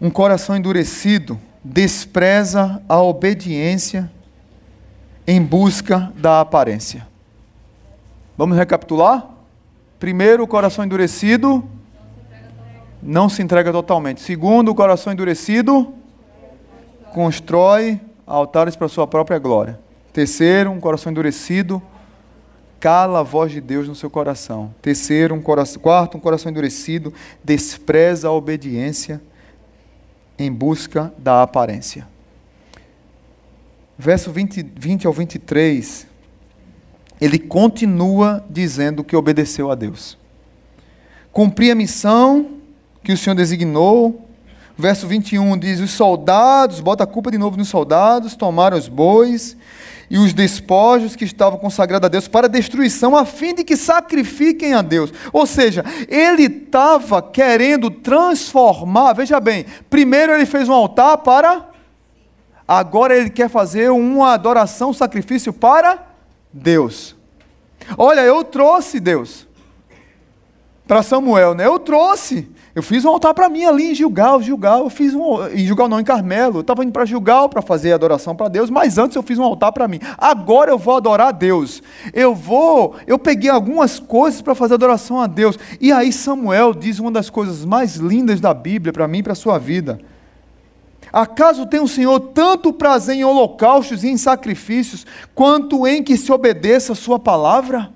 um coração endurecido despreza a obediência em busca da aparência. Vamos recapitular? Primeiro, o coração endurecido não se entrega totalmente. Segundo, o coração endurecido constrói altares para sua própria glória. Terceiro, um coração endurecido cala a voz de Deus no seu coração. Terceiro, um coração, quarto, um coração endurecido despreza a obediência em busca da aparência. Verso 20, 20 ao 23 ele continua dizendo que obedeceu a Deus. Cumpri a missão que o Senhor designou. Verso 21 diz: Os soldados, bota a culpa de novo nos soldados, tomaram os bois e os despojos que estavam consagrados a Deus para destruição, a fim de que sacrifiquem a Deus. Ou seja, ele estava querendo transformar, veja bem, primeiro ele fez um altar para. Agora ele quer fazer uma adoração, um sacrifício para Deus. Olha, eu trouxe Deus para Samuel, né? Eu trouxe. Eu fiz um altar para mim ali em Gilgal, Gilgal. Eu fiz um em Gilgal não, em Carmelo. Eu estava indo para Gilgal para fazer adoração para Deus, mas antes eu fiz um altar para mim. Agora eu vou adorar a Deus. Eu vou, eu peguei algumas coisas para fazer adoração a Deus. E aí Samuel diz uma das coisas mais lindas da Bíblia para mim e para sua vida. Acaso tem o Senhor tanto prazer em holocaustos e em sacrifícios, quanto em que se obedeça a Sua palavra?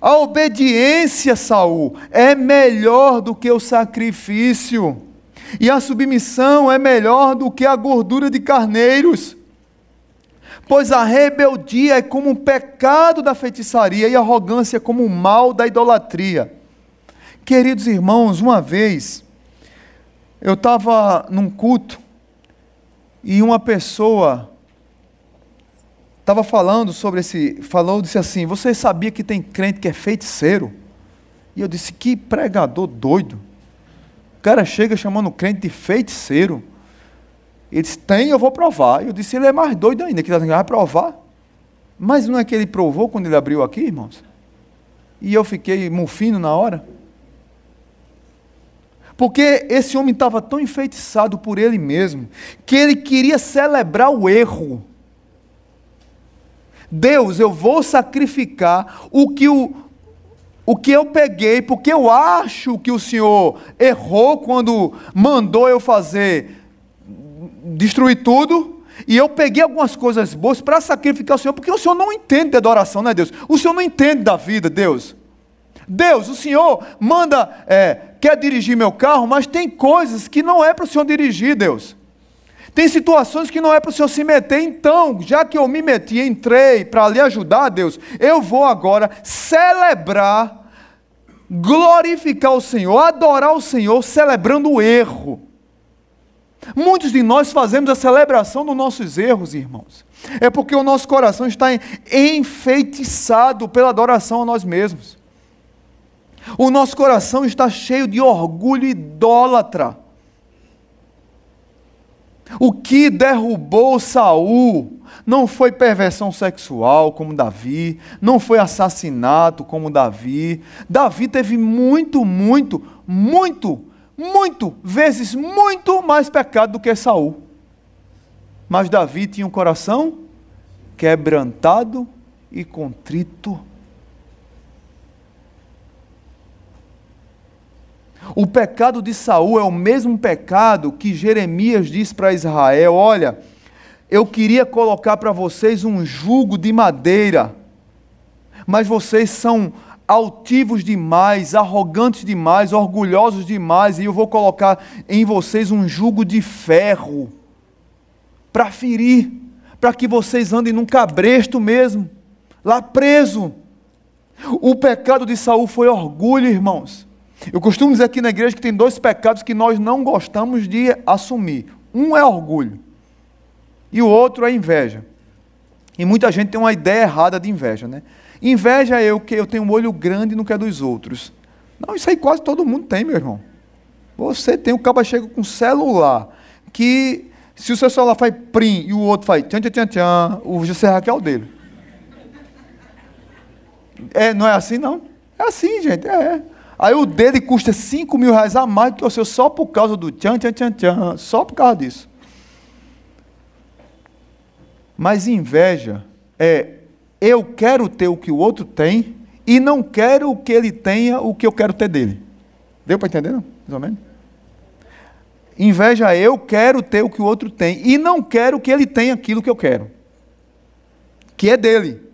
A obediência, Saul, é melhor do que o sacrifício, e a submissão é melhor do que a gordura de carneiros. Pois a rebeldia é como um pecado da feitiçaria e a arrogância como um mal da idolatria. Queridos irmãos, uma vez eu estava num culto e uma pessoa estava falando sobre esse, falou, disse assim: Você sabia que tem crente que é feiticeiro? E eu disse: Que pregador doido. O cara chega chamando o crente de feiticeiro. Ele disse: Tem, eu vou provar. Eu disse: Ele é mais doido ainda, que vai provar. Mas não é que ele provou quando ele abriu aqui, irmãos? E eu fiquei mufino na hora. Porque esse homem estava tão enfeitiçado por ele mesmo, que ele queria celebrar o erro. Deus, eu vou sacrificar o que, o, o que eu peguei, porque eu acho que o Senhor errou quando mandou eu fazer, destruir tudo. E eu peguei algumas coisas boas para sacrificar o Senhor, porque o Senhor não entende de adoração, né, Deus? O Senhor não entende da vida, Deus. Deus, o Senhor manda, é, quer dirigir meu carro, mas tem coisas que não é para o Senhor dirigir, Deus. Tem situações que não é para o Senhor se meter, então, já que eu me meti, entrei para lhe ajudar, Deus, eu vou agora celebrar glorificar o Senhor, adorar o Senhor, celebrando o erro. Muitos de nós fazemos a celebração dos nossos erros, irmãos. É porque o nosso coração está enfeitiçado pela adoração a nós mesmos. O nosso coração está cheio de orgulho idólatra. O que derrubou Saul não foi perversão sexual como Davi, não foi assassinato como Davi. Davi teve muito, muito, muito, muito vezes muito mais pecado do que Saul. Mas Davi tinha um coração quebrantado e contrito. O pecado de Saul é o mesmo pecado que Jeremias diz para Israel: olha, eu queria colocar para vocês um jugo de madeira, mas vocês são altivos demais, arrogantes demais, orgulhosos demais, e eu vou colocar em vocês um jugo de ferro para ferir, para que vocês andem num cabresto mesmo, lá preso. O pecado de Saul foi orgulho, irmãos. Eu costumo dizer aqui na igreja que tem dois pecados que nós não gostamos de assumir. Um é orgulho e o outro é inveja. E muita gente tem uma ideia errada de inveja, né? Inveja é eu que eu tenho um olho grande no que é dos outros. Não, isso aí quase todo mundo tem, meu irmão. Você tem o cabo chega com celular que se o seu celular faz prim e o outro faz tchan tchan tchan, tchan o você é o dele. É, não é assim não? É assim, gente, é. Aí o dele custa 5 mil reais a mais do que o seu só por causa do tchan, tchan, tchan, tchan, só por causa disso. Mas inveja é eu quero ter o que o outro tem e não quero que ele tenha o que eu quero ter dele. Deu para entender, não? Mais ou menos? Inveja é eu quero ter o que o outro tem e não quero que ele tenha aquilo que eu quero, que é dele.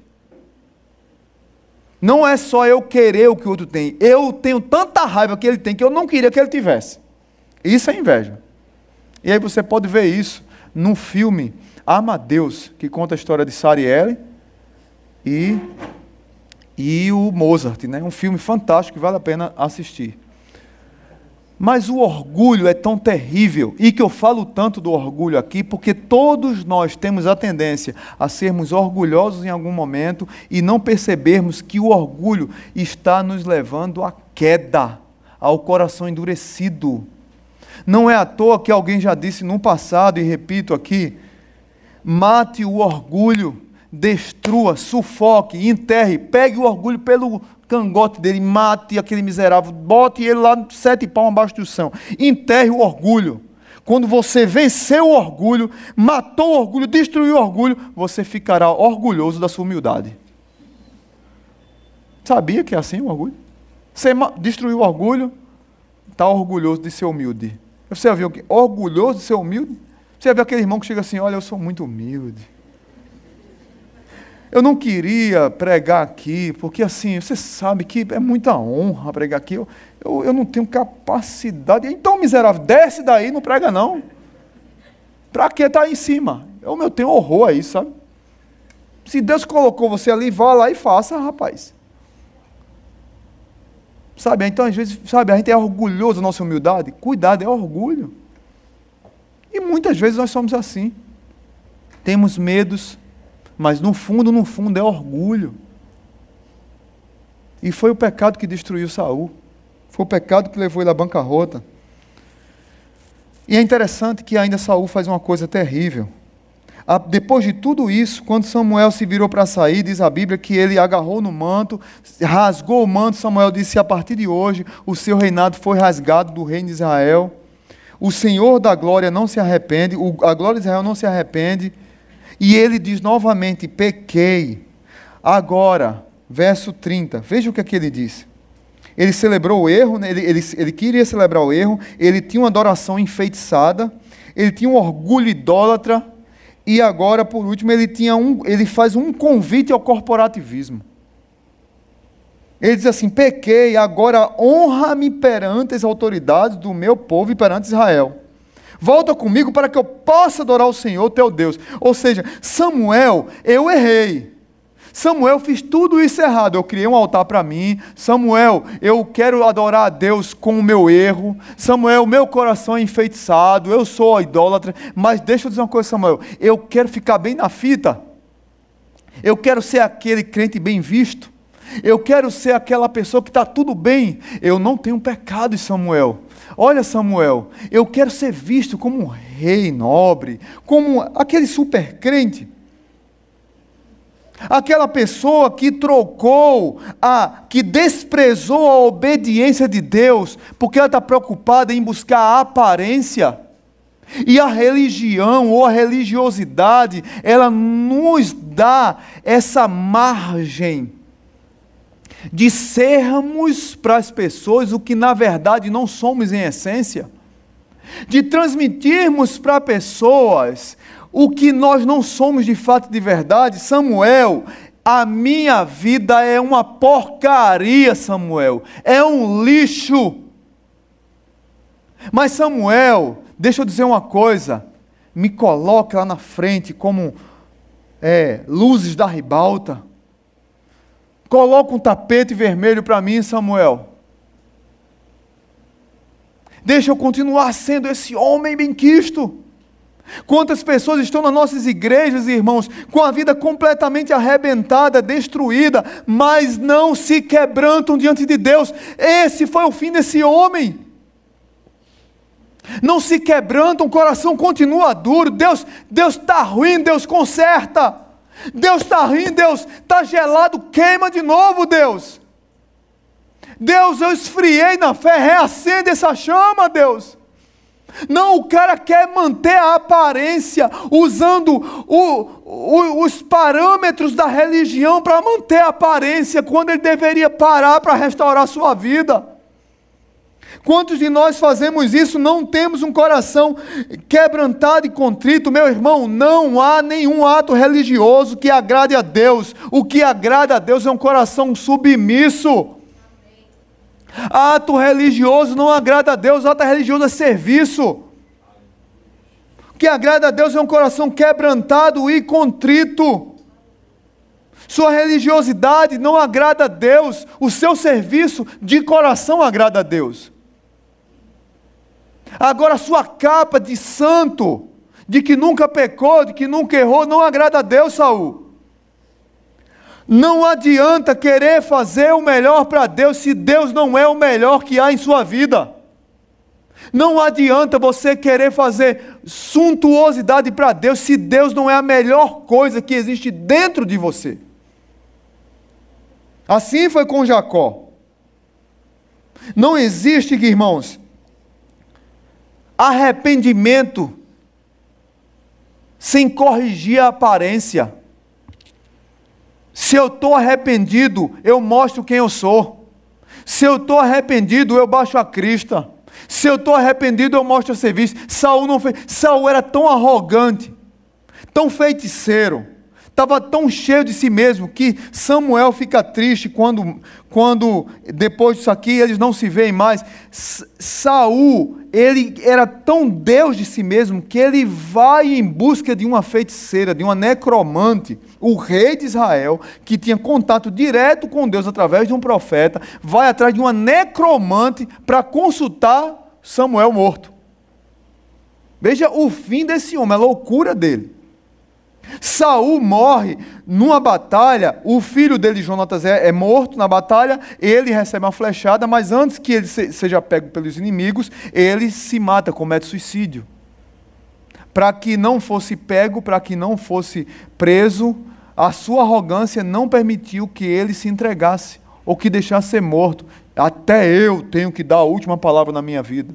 Não é só eu querer o que o outro tem. Eu tenho tanta raiva que ele tem que eu não queria que ele tivesse. Isso é inveja. E aí você pode ver isso no filme Amadeus, que conta a história de Sarielle e, e o Mozart. Né? Um filme fantástico que vale a pena assistir. Mas o orgulho é tão terrível, e que eu falo tanto do orgulho aqui, porque todos nós temos a tendência a sermos orgulhosos em algum momento e não percebermos que o orgulho está nos levando à queda, ao coração endurecido. Não é à toa que alguém já disse no passado, e repito aqui: mate o orgulho, destrua, sufoque, enterre, pegue o orgulho pelo cangote dele, mate aquele miserável, bote ele lá sete palmos abaixo do chão, enterre o orgulho. Quando você venceu o orgulho, matou o orgulho, destruiu o orgulho, você ficará orgulhoso da sua humildade. Sabia que é assim o orgulho? Você destruiu o orgulho, está orgulhoso de ser humilde. Você viu o quê? Orgulhoso de ser humilde? Você viu aquele irmão que chega assim: olha, eu sou muito humilde. Eu não queria pregar aqui, porque assim, você sabe que é muita honra pregar aqui. Eu, eu, eu não tenho capacidade. Então, miserável, desce daí, não prega não. Para que estar tá aí em cima? Eu, eu tenho horror a isso, sabe? Se Deus colocou você ali, vá lá e faça, rapaz. Sabe, então às vezes, sabe, a gente é orgulhoso da nossa humildade. Cuidado, é orgulho. E muitas vezes nós somos assim. Temos medos, mas no fundo, no fundo é orgulho. E foi o pecado que destruiu Saul. Foi o pecado que levou ele à bancarrota. E é interessante que ainda Saul faz uma coisa terrível. Depois de tudo isso, quando Samuel se virou para sair, diz a Bíblia que ele agarrou no manto, rasgou o manto. Samuel disse: A partir de hoje, o seu reinado foi rasgado do reino de Israel. O Senhor da glória não se arrepende, a glória de Israel não se arrepende. E ele diz novamente: pequei. Agora, verso 30, veja o que, é que ele diz. Ele celebrou o erro, né? ele, ele, ele queria celebrar o erro, ele tinha uma adoração enfeitiçada, ele tinha um orgulho idólatra, e agora, por último, ele, tinha um, ele faz um convite ao corporativismo. Ele diz assim: pequei, agora honra-me perante as autoridades do meu povo e perante Israel. Volta comigo para que eu possa adorar o Senhor teu Deus. Ou seja, Samuel, eu errei. Samuel fiz tudo isso errado. Eu criei um altar para mim. Samuel, eu quero adorar a Deus com o meu erro. Samuel, meu coração é enfeitiçado. Eu sou idólatra. Mas deixa eu dizer uma coisa, Samuel. Eu quero ficar bem na fita. Eu quero ser aquele crente bem visto. Eu quero ser aquela pessoa que está tudo bem. Eu não tenho pecado, Samuel. Olha, Samuel, eu quero ser visto como um rei nobre, como aquele super crente. Aquela pessoa que trocou, a, que desprezou a obediência de Deus, porque ela está preocupada em buscar a aparência. E a religião ou a religiosidade, ela nos dá essa margem de sermos para as pessoas o que na verdade não somos em essência, de transmitirmos para pessoas o que nós não somos de fato de verdade. Samuel, a minha vida é uma porcaria, Samuel, é um lixo. Mas Samuel, deixa eu dizer uma coisa, me coloca lá na frente como é, luzes da ribalta. Coloca um tapete vermelho para mim, Samuel. Deixa eu continuar sendo esse homem bem-quisto. Quantas pessoas estão nas nossas igrejas, irmãos, com a vida completamente arrebentada, destruída, mas não se quebrantam diante de Deus. Esse foi o fim desse homem. Não se quebrantam, o coração continua duro. Deus, Deus está ruim, Deus conserta. Deus está rindo, Deus está gelado, queima de novo, Deus. Deus, eu esfriei na fé, reacende essa chama, Deus. Não, o cara quer manter a aparência, usando o, o, os parâmetros da religião para manter a aparência, quando ele deveria parar para restaurar a sua vida. Quantos de nós fazemos isso? Não temos um coração quebrantado e contrito, meu irmão. Não há nenhum ato religioso que agrade a Deus. O que agrada a Deus é um coração submisso. Ato religioso não agrada a Deus, ato religioso é serviço. O que agrada a Deus é um coração quebrantado e contrito. Sua religiosidade não agrada a Deus, o seu serviço de coração agrada a Deus. Agora, sua capa de santo, de que nunca pecou, de que nunca errou, não agrada a Deus, Saul. Não adianta querer fazer o melhor para Deus se Deus não é o melhor que há em sua vida. Não adianta você querer fazer suntuosidade para Deus se Deus não é a melhor coisa que existe dentro de você. Assim foi com Jacó. Não existe, irmãos, arrependimento sem corrigir a aparência. Se eu estou arrependido, eu mostro quem eu sou. Se eu estou arrependido, eu baixo a crista. Se eu estou arrependido, eu mostro o serviço. Saul não fez. Saul era tão arrogante, tão feiticeiro, estava tão cheio de si mesmo que Samuel fica triste quando, quando depois disso aqui eles não se veem mais. Saul, ele era tão Deus de si mesmo que ele vai em busca de uma feiticeira, de uma necromante, o rei de Israel, que tinha contato direto com Deus através de um profeta, vai atrás de uma necromante para consultar Samuel morto. Veja o fim desse homem, a loucura dele. Saul morre numa batalha, o filho dele, Jonatas, é, é, morto na batalha, ele recebe uma flechada, mas antes que ele se, seja pego pelos inimigos, ele se mata, comete suicídio. Para que não fosse pego, para que não fosse preso, a sua arrogância não permitiu que ele se entregasse, ou que deixasse ser morto. Até eu tenho que dar a última palavra na minha vida.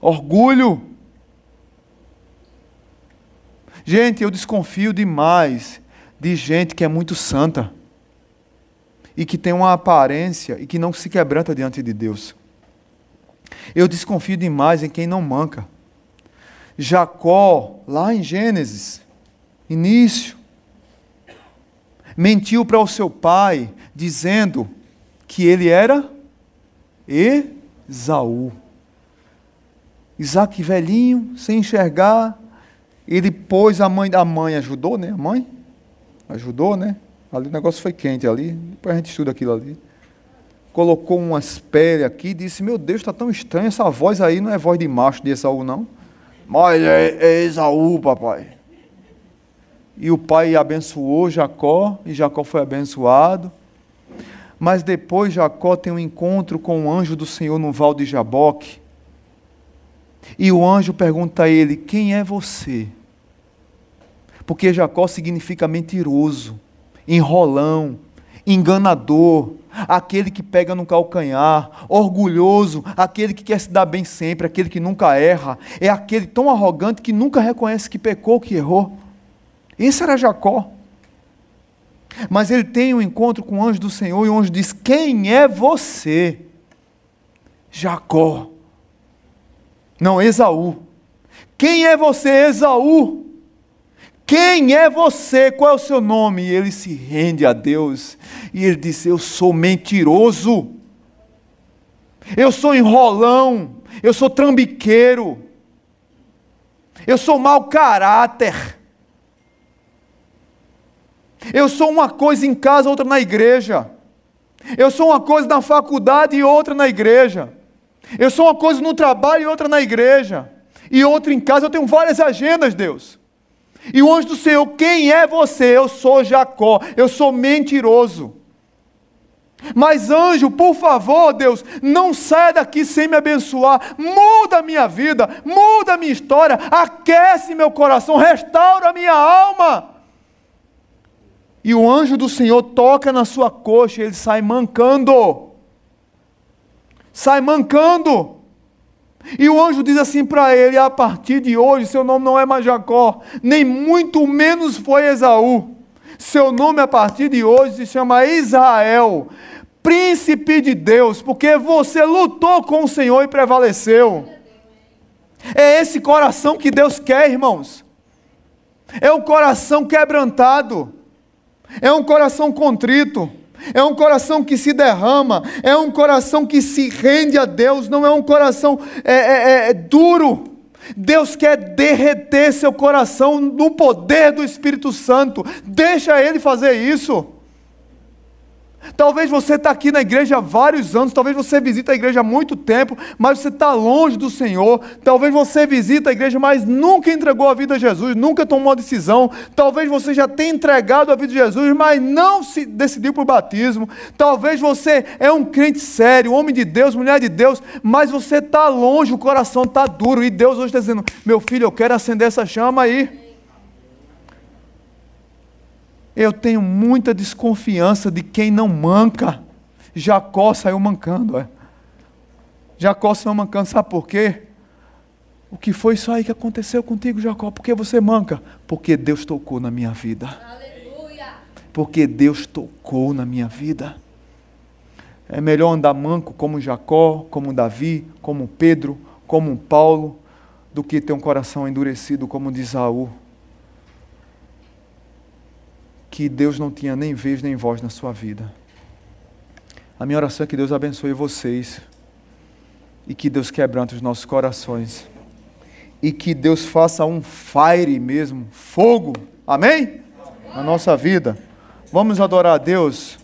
Orgulho Gente, eu desconfio demais de gente que é muito santa e que tem uma aparência e que não se quebranta diante de Deus. Eu desconfio demais em quem não manca. Jacó, lá em Gênesis, início, mentiu para o seu pai, dizendo que ele era Esaú. Isaac velhinho, sem enxergar, e depois a mãe da mãe ajudou, né? A mãe ajudou, né? Ali o negócio foi quente ali, depois a gente estuda aquilo ali. Colocou umas peles aqui e disse: Meu Deus, está tão estranho, essa voz aí não é voz de macho de Esaú, não. Mas é, é Esaú, papai. E o pai abençoou Jacó, e Jacó foi abençoado. Mas depois Jacó tem um encontro com o anjo do Senhor no val de Jaboque. E o anjo pergunta a ele: Quem é você? Porque Jacó significa mentiroso, enrolão, enganador, aquele que pega no calcanhar, orgulhoso, aquele que quer se dar bem sempre, aquele que nunca erra, é aquele tão arrogante que nunca reconhece que pecou, que errou. Esse era Jacó. Mas ele tem um encontro com o anjo do Senhor e o anjo diz: Quem é você? Jacó. Não, Esaú. Quem é você, Esaú? Quem é você? Qual é o seu nome? E ele se rende a Deus. E ele diz: Eu sou mentiroso. Eu sou enrolão. Eu sou trambiqueiro. Eu sou mau caráter. Eu sou uma coisa em casa, outra na igreja. Eu sou uma coisa na faculdade e outra na igreja. Eu sou uma coisa no trabalho e outra na igreja. E outra em casa. Eu tenho várias agendas, Deus. E o anjo do Senhor, quem é você? Eu sou Jacó. Eu sou mentiroso. Mas anjo, por favor, Deus, não saia daqui sem me abençoar. Muda a minha vida, muda a minha história, aquece meu coração, restaura a minha alma. E o anjo do Senhor toca na sua coxa e ele sai mancando. Sai mancando. E o anjo diz assim para ele: a partir de hoje, seu nome não é mais Jacó, nem muito menos foi Esaú. Seu nome a partir de hoje se chama Israel, príncipe de Deus, porque você lutou com o Senhor e prevaleceu. É esse coração que Deus quer, irmãos. É um coração quebrantado é um coração contrito, é um coração que se derrama, é um coração que se rende a Deus, não é um coração é, é, é duro. Deus quer derreter seu coração no poder do Espírito Santo, deixa Ele fazer isso. Talvez você está aqui na igreja há vários anos, talvez você visita a igreja há muito tempo, mas você está longe do Senhor. Talvez você visita a igreja, mas nunca entregou a vida a Jesus, nunca tomou a decisão. Talvez você já tenha entregado a vida a Jesus, mas não se decidiu por batismo. Talvez você é um crente sério, homem de Deus, mulher de Deus, mas você está longe, o coração está duro. E Deus hoje está dizendo: Meu filho, eu quero acender essa chama aí. Eu tenho muita desconfiança de quem não manca. Jacó saiu mancando. É. Jacó saiu mancando, sabe por quê? O que foi isso aí que aconteceu contigo, Jacó? Por que você manca? Porque Deus tocou na minha vida. Aleluia. Porque Deus tocou na minha vida. É melhor andar manco como Jacó, como Davi, como Pedro, como Paulo, do que ter um coração endurecido como o de Isaú que Deus não tinha nem vez nem voz na sua vida. A minha oração é que Deus abençoe vocês e que Deus quebrante os nossos corações e que Deus faça um fire mesmo, fogo, amém? Na nossa vida. Vamos adorar a Deus.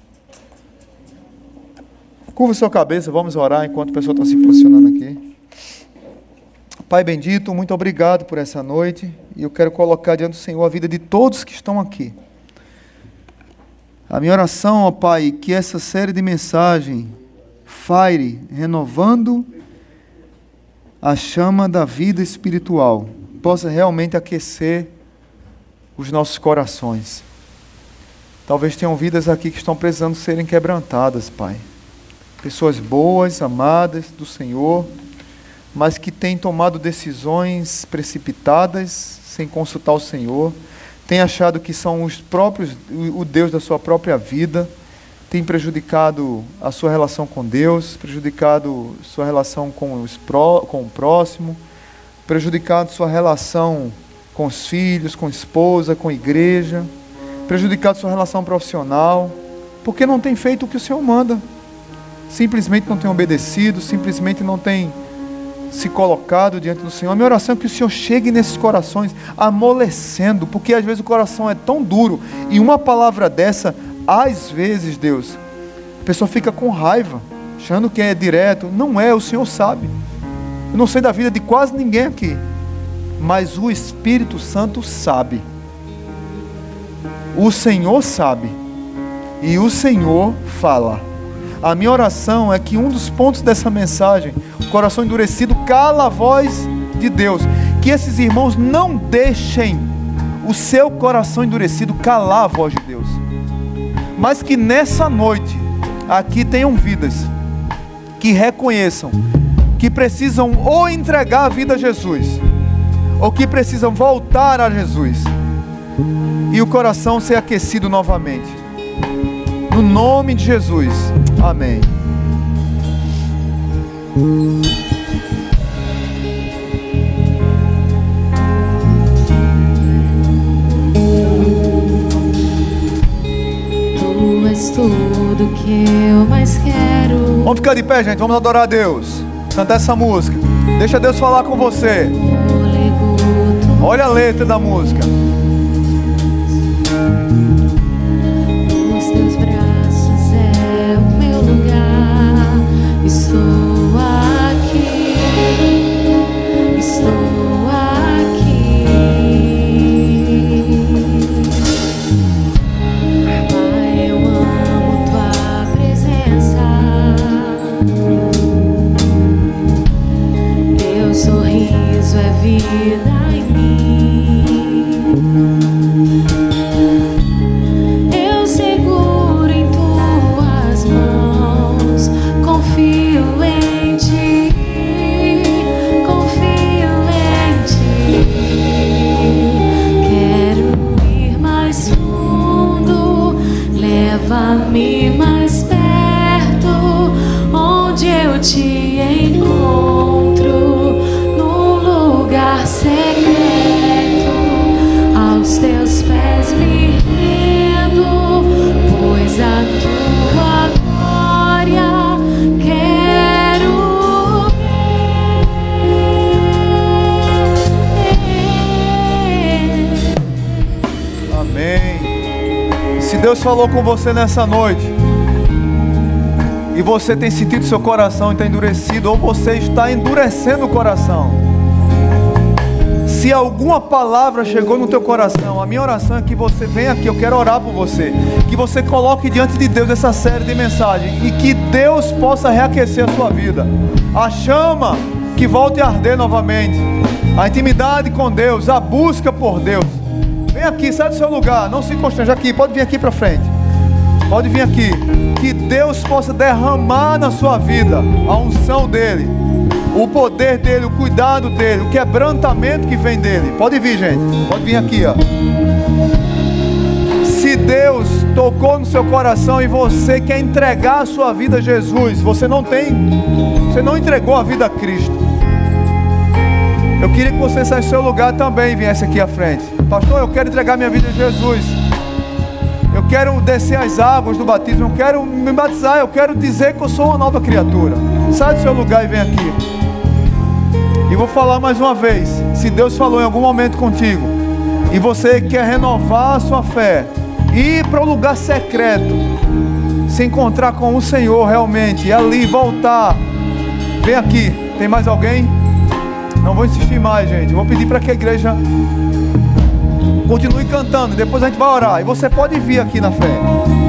Curva sua cabeça, vamos orar enquanto o pessoal está se posicionando aqui. Pai bendito, muito obrigado por essa noite e eu quero colocar diante do Senhor a vida de todos que estão aqui. A minha oração, ó Pai, que essa série de mensagem fire renovando a chama da vida espiritual, possa realmente aquecer os nossos corações. Talvez tenham vidas aqui que estão precisando serem quebrantadas, Pai. Pessoas boas, amadas do Senhor, mas que têm tomado decisões precipitadas, sem consultar o Senhor tem achado que são os próprios, o Deus da sua própria vida, tem prejudicado a sua relação com Deus, prejudicado sua relação com, os pró, com o próximo, prejudicado sua relação com os filhos, com a esposa, com a igreja, prejudicado sua relação profissional, porque não tem feito o que o Senhor manda. Simplesmente não tem obedecido, simplesmente não tem se colocado diante do Senhor. A minha oração é que o Senhor chegue nesses corações amolecendo, porque às vezes o coração é tão duro e uma palavra dessa às vezes, Deus, a pessoa fica com raiva, achando que é direto. Não é, o Senhor sabe. Eu não sei da vida de quase ninguém aqui, mas o Espírito Santo sabe. O Senhor sabe. E o Senhor fala. A minha oração é que um dos pontos dessa mensagem, o coração endurecido, cala a voz de Deus. Que esses irmãos não deixem o seu coração endurecido calar a voz de Deus. Mas que nessa noite, aqui tenham vidas que reconheçam que precisam ou entregar a vida a Jesus, ou que precisam voltar a Jesus, e o coração ser aquecido novamente. No nome de Jesus, amém. Tu és tudo que eu mais quero. Vamos ficar de pé, gente. Vamos adorar a Deus. Cantar essa música. Deixa Deus falar com você. Olha a letra da música. Falou com você nessa noite, e você tem sentido seu coração está endurecido, ou você está endurecendo o coração. Se alguma palavra chegou no teu coração, a minha oração é que você venha aqui, eu quero orar por você. Que você coloque diante de Deus essa série de mensagens e que Deus possa reaquecer a sua vida. A chama que volte a arder novamente. A intimidade com Deus, a busca por Deus. Vem aqui, sai do seu lugar, não se constrange aqui, pode vir aqui para frente. Pode vir aqui. Que Deus possa derramar na sua vida a unção dele, o poder dele, o cuidado dele, o quebrantamento que vem dele. Pode vir, gente. Pode vir aqui, ó. Se Deus tocou no seu coração e você quer entregar a sua vida a Jesus, você não tem, você não entregou a vida a Cristo. Eu queria que você saísse do seu lugar também e viesse aqui à frente. Pastor, eu quero entregar minha vida a Jesus. Quero descer as águas do batismo. Eu quero me batizar. Eu quero dizer que eu sou uma nova criatura. Sai do seu lugar e vem aqui. E vou falar mais uma vez. Se Deus falou em algum momento contigo e você quer renovar a sua fé, ir para o lugar secreto, se encontrar com o Senhor realmente, e ali voltar, vem aqui. Tem mais alguém? Não vou insistir mais, gente. Vou pedir para que a igreja continue cantando. Depois a gente vai orar. E você pode vir aqui na fé.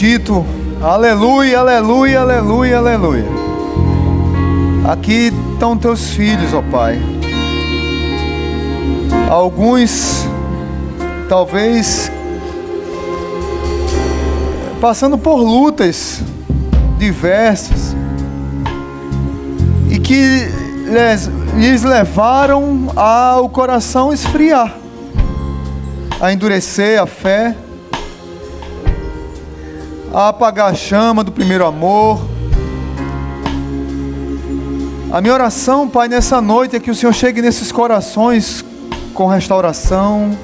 Bendito, aleluia, aleluia, aleluia, aleluia. Aqui estão teus filhos, ó Pai. Alguns, talvez, passando por lutas diversas e que lhes, lhes levaram ao coração esfriar, a endurecer a fé, a apagar a chama do primeiro amor. A minha oração, Pai, nessa noite é que o Senhor chegue nesses corações com restauração,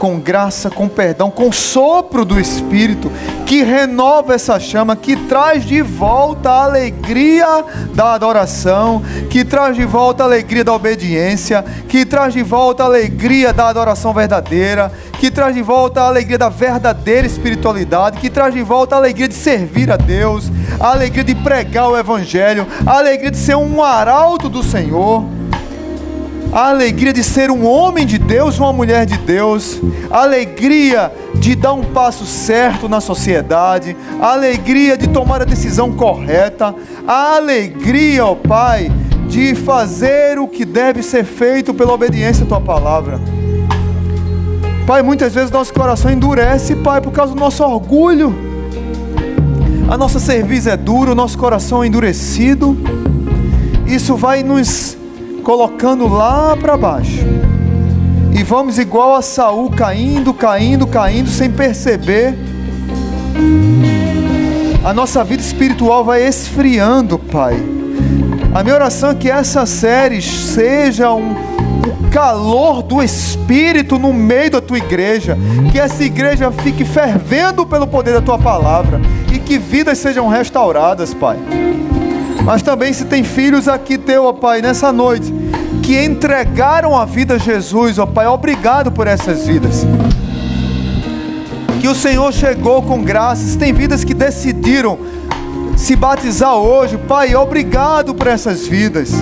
com graça, com perdão, com sopro do Espírito, que renova essa chama, que traz de volta a alegria da adoração, que traz de volta a alegria da obediência, que traz de volta a alegria da adoração verdadeira, que traz de volta a alegria da verdadeira espiritualidade, que traz de volta a alegria de servir a Deus, a alegria de pregar o Evangelho, a alegria de ser um arauto do Senhor a alegria de ser um homem de Deus, uma mulher de Deus, a alegria de dar um passo certo na sociedade, a alegria de tomar a decisão correta, a alegria, ó Pai, de fazer o que deve ser feito pela obediência à tua palavra. Pai, muitas vezes nosso coração endurece, Pai, por causa do nosso orgulho. A nossa cerviz é dura, o nosso coração é endurecido. Isso vai nos colocando lá para baixo. E vamos igual a Saul caindo, caindo, caindo sem perceber. A nossa vida espiritual vai esfriando, Pai. A minha oração é que essa série seja um, um calor do Espírito no meio da tua igreja. Que essa igreja fique fervendo pelo poder da tua palavra. E que vidas sejam restauradas, Pai. Mas também se tem filhos aqui teu, ó Pai, nessa noite, que entregaram a vida a Jesus, ó Pai, obrigado por essas vidas. Que o Senhor chegou com graças, tem vidas que decidiram se batizar hoje, Pai, obrigado por essas vidas.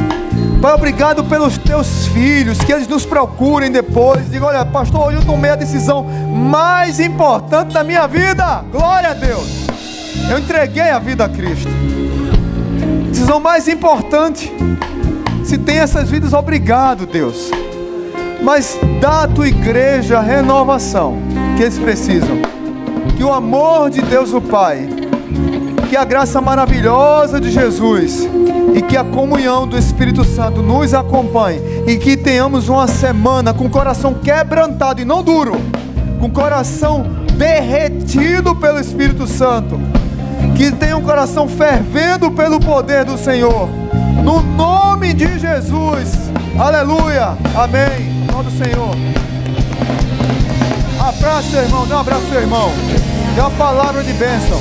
Pai, obrigado pelos teus filhos, que eles nos procurem depois. Diga, olha, pastor, hoje eu tomei a decisão mais importante da minha vida. Glória a Deus. Eu entreguei a vida a Cristo decisão mais importante. Se tem essas vidas, obrigado, Deus. Mas dá à tua igreja a renovação que eles precisam. Que o amor de Deus, o Pai, que a graça maravilhosa de Jesus e que a comunhão do Espírito Santo nos acompanhe e que tenhamos uma semana com o coração quebrantado e não duro, com o coração derretido pelo Espírito Santo que tenha um coração fervendo pelo poder do Senhor. No nome de Jesus. Aleluia. Amém. Em nome do Senhor. Abraça irmão, dê um abraço seu irmão. Dê uma palavra de bênção.